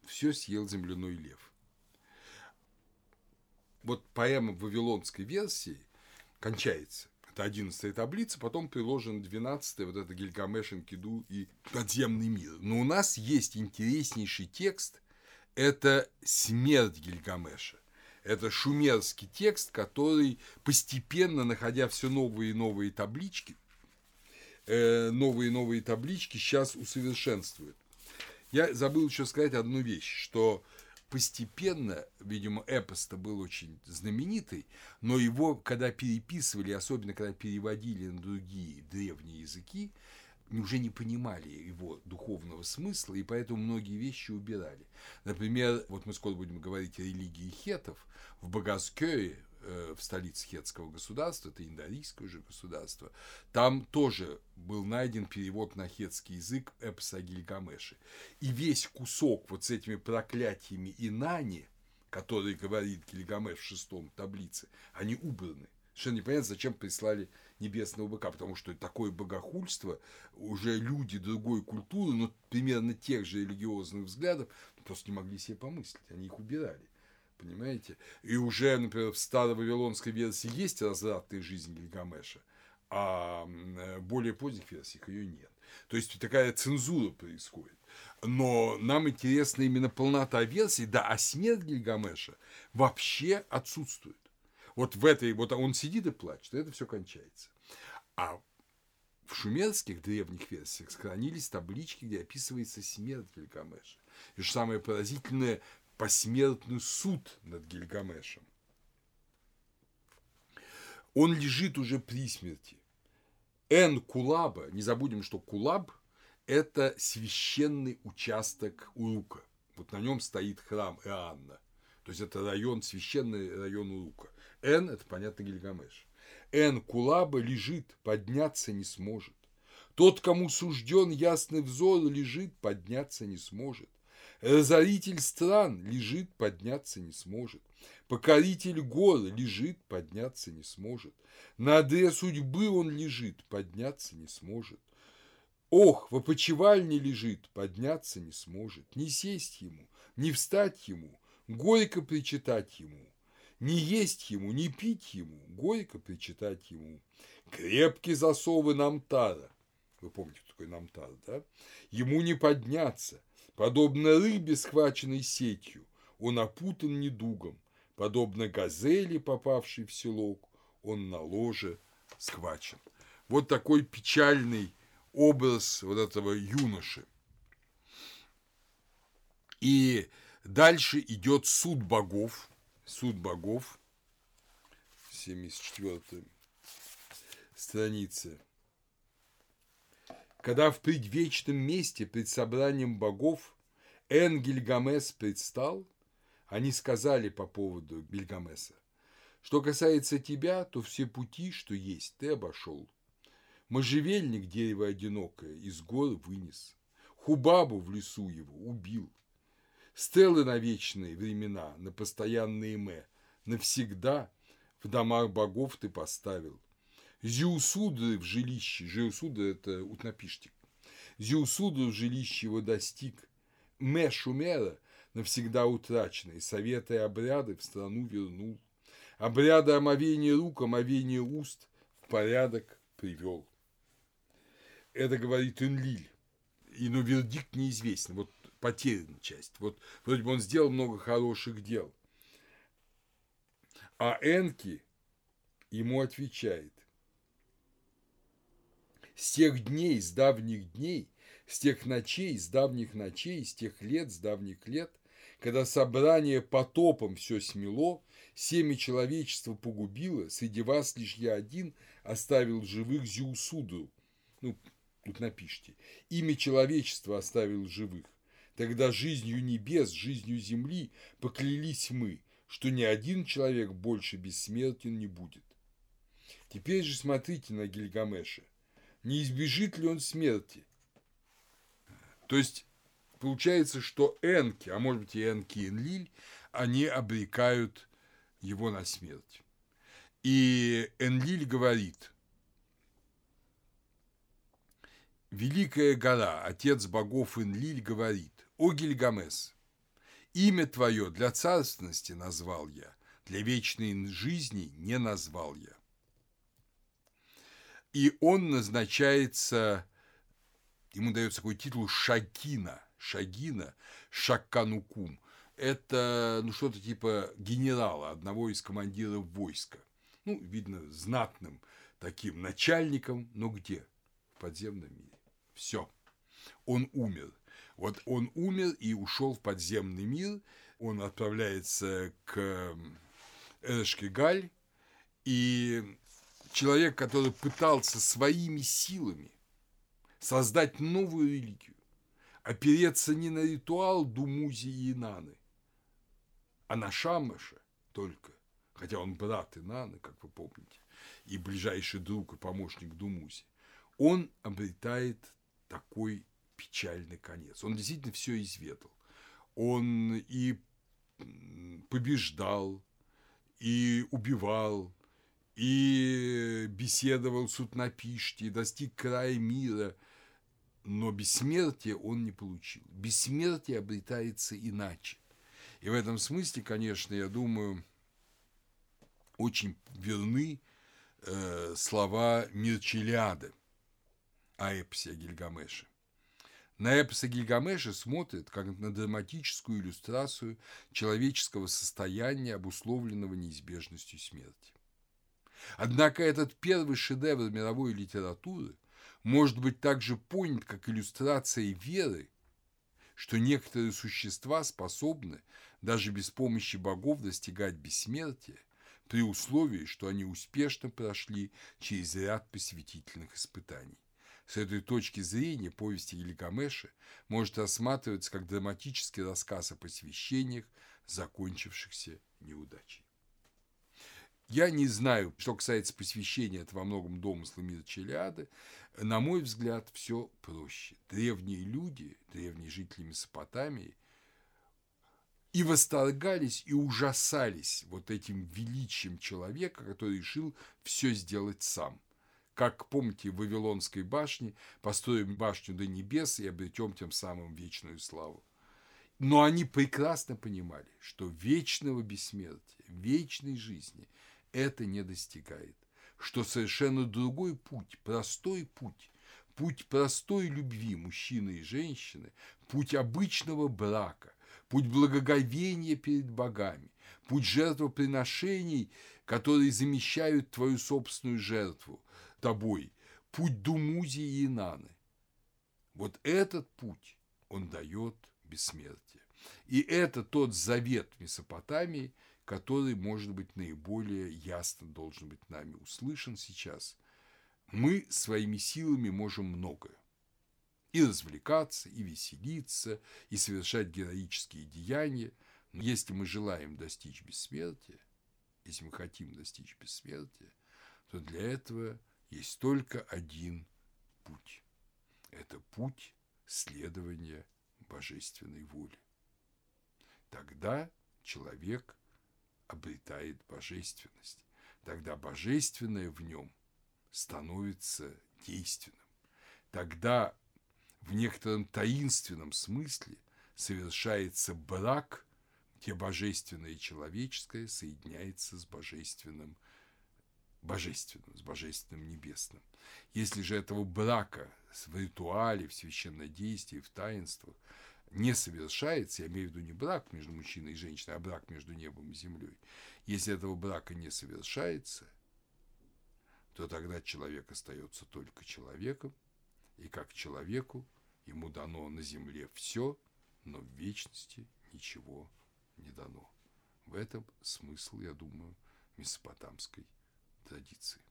S1: Все съел земляной лев. Вот поэма в вавилонской версии кончается. Это 11 таблица, потом приложен 12 вот это Гильгамеш, Энкиду и подземный мир. Но у нас есть интереснейший текст, это смерть Гильгамеша. Это шумерский текст, который постепенно, находя все новые и новые таблички, Э, новые и новые таблички сейчас усовершенствуют. Я забыл еще сказать одну вещь, что постепенно, видимо, эпос-то был очень знаменитый, но его, когда переписывали, особенно когда переводили на другие древние языки, уже не понимали его духовного смысла, и поэтому многие вещи убирали. Например, вот мы скоро будем говорить о религии хетов. В Багаскёе, Э, в столице хетского государства, это индорийское же государство, там тоже был найден перевод на хетский язык эпоса Гильгамеши. И весь кусок вот с этими проклятиями Инани, который говорит Гильгамеш в шестом таблице, они убраны. Совершенно непонятно, зачем прислали небесного быка, потому что такое богохульство, уже люди другой культуры, но примерно тех же религиозных взглядов, просто не могли себе помыслить, они их убирали. Понимаете? И уже, например, в старой вавилонской версии есть развратная жизнь Гильгамеша, а более поздних версиях ее нет. То есть такая цензура происходит. Но нам интересна именно полнота версии, да, а смерть Гильгамеша вообще отсутствует. Вот в этой, вот он сидит и плачет, и это все кончается. А в шумерских древних версиях сохранились таблички, где описывается смерть Гильгамеша. И что самое поразительное, посмертный суд над Гильгамешем. Он лежит уже при смерти. Эн Кулаба, не забудем, что Кулаб – это священный участок Урука. Вот на нем стоит храм Эанна. То есть это район, священный район Урука. Эн – это, понятно, Гильгамеш. Эн Кулаба лежит, подняться не сможет. Тот, кому сужден ясный взор, лежит, подняться не сможет. Разоритель стран лежит, подняться не сможет. Покоритель гор лежит, подняться не сможет. На одре судьбы он лежит, подняться не сможет. Ох, в опочивальне лежит, подняться не сможет. Не сесть ему, не встать ему, горько причитать ему. Не есть ему, не пить ему, горько причитать ему. Крепкие засовы намтара. Вы помните, кто такой намтар, да? Ему не подняться. Подобно рыбе, схваченной сетью, он опутан недугом. Подобно газели, попавшей в селок, он на ложе схвачен. Вот такой печальный образ вот этого юноши. И дальше идет суд богов, суд богов, 74 страница. Когда в предвечном месте пред собранием богов Энгель Гамес предстал, они сказали по поводу Бельгамеса, что касается тебя, то все пути, что есть, ты обошел. Можжевельник дерево одинокое из гор вынес, Хубабу в лесу его убил. Стелы на вечные времена, на постоянные мэ, навсегда в домах богов ты поставил. Зиусуды в жилище, Зиусуды – это утнопиштик, Зиусуды в жилище его достиг, Мэ Шумера навсегда утраченный, советы и обряды в страну вернул, обряды омовения рук, омовения уст в порядок привел. Это говорит Энлиль, и но вердикт неизвестен, вот потеряна часть, вот вроде бы он сделал много хороших дел, а Энки ему отвечает, с тех дней, с давних дней, с тех ночей, с давних ночей, с тех лет, с давних лет, когда собрание потопом все смело, семя человечества погубило, среди вас лишь я один оставил живых Зиусуду. Ну, тут напишите. Имя человечества оставил живых. Тогда жизнью небес, жизнью земли поклялись мы, что ни один человек больше бессмертен не будет. Теперь же смотрите на Гильгамеша не избежит ли он смерти. То есть получается, что Энки, а может быть и Энки и Энлиль, они обрекают его на смерть. И Энлиль говорит, Великая гора, отец богов Энлиль говорит, «О Гильгамес, имя твое для царственности назвал я, для вечной жизни не назвал я и он назначается, ему дается такой титул Шакина, Шагина, Шакканукум. Это ну, что-то типа генерала, одного из командиров войска. Ну, видно, знатным таким начальником, но где? В подземном мире. Все. Он умер. Вот он умер и ушел в подземный мир. Он отправляется к Эшкигаль, и человек, который пытался своими силами создать новую религию, опереться не на ритуал Думузи и Инаны, а на Шамаша только, хотя он брат Инаны, как вы помните, и ближайший друг и помощник Думузи, он обретает такой печальный конец. Он действительно все изведал. Он и побеждал, и убивал, и беседовал с Утнапишти, достиг края мира, но бессмертие он не получил. Бессмертие обретается иначе. И в этом смысле, конечно, я думаю, очень верны э, слова Мирчелиада о эпосе о Гильгамеше. На эпос о Гильгамеше смотрят как на драматическую иллюстрацию человеческого состояния, обусловленного неизбежностью смерти. Однако этот первый шедевр мировой литературы может быть также понят как иллюстрация веры, что некоторые существа способны даже без помощи богов достигать бессмертия, при условии, что они успешно прошли через ряд посвятительных испытаний. С этой точки зрения повесть Гильгамеша может рассматриваться как драматический рассказ о посвящениях, закончившихся неудачей. Я не знаю, что касается посвящения, это во многом домысла мира Челиады. На мой взгляд, все проще. Древние люди, древние жители Месопотамии и восторгались, и ужасались вот этим величием человека, который решил все сделать сам. Как, помните, в Вавилонской башне построим башню до небес и обретем тем самым вечную славу. Но они прекрасно понимали, что вечного бессмертия, вечной жизни – это не достигает. Что совершенно другой путь, простой путь, путь простой любви мужчины и женщины, путь обычного брака, путь благоговения перед богами, путь жертвоприношений, которые замещают твою собственную жертву тобой, путь Думузи и Инаны. Вот этот путь он дает бессмертие. И это тот завет Месопотамии – который, может быть, наиболее ясно должен быть нами услышан сейчас. Мы своими силами можем многое. И развлекаться, и веселиться, и совершать героические деяния. Но если мы желаем достичь бессмертия, если мы хотим достичь бессмертия, то для этого есть только один путь. Это путь следования божественной воли. Тогда человек обретает божественность. Тогда божественное в нем становится действенным. Тогда в некотором таинственном смысле совершается брак, где божественное и человеческое соединяется с божественным, божественным, с божественным небесным. Если же этого брака в ритуале, в священнодействии, в таинствах не совершается, я имею в виду не брак между мужчиной и женщиной, а брак между небом и землей, если этого брака не совершается, то тогда человек остается только человеком, и как человеку ему дано на земле все, но в вечности ничего не дано. В этом смысл, я думаю, месопотамской традиции.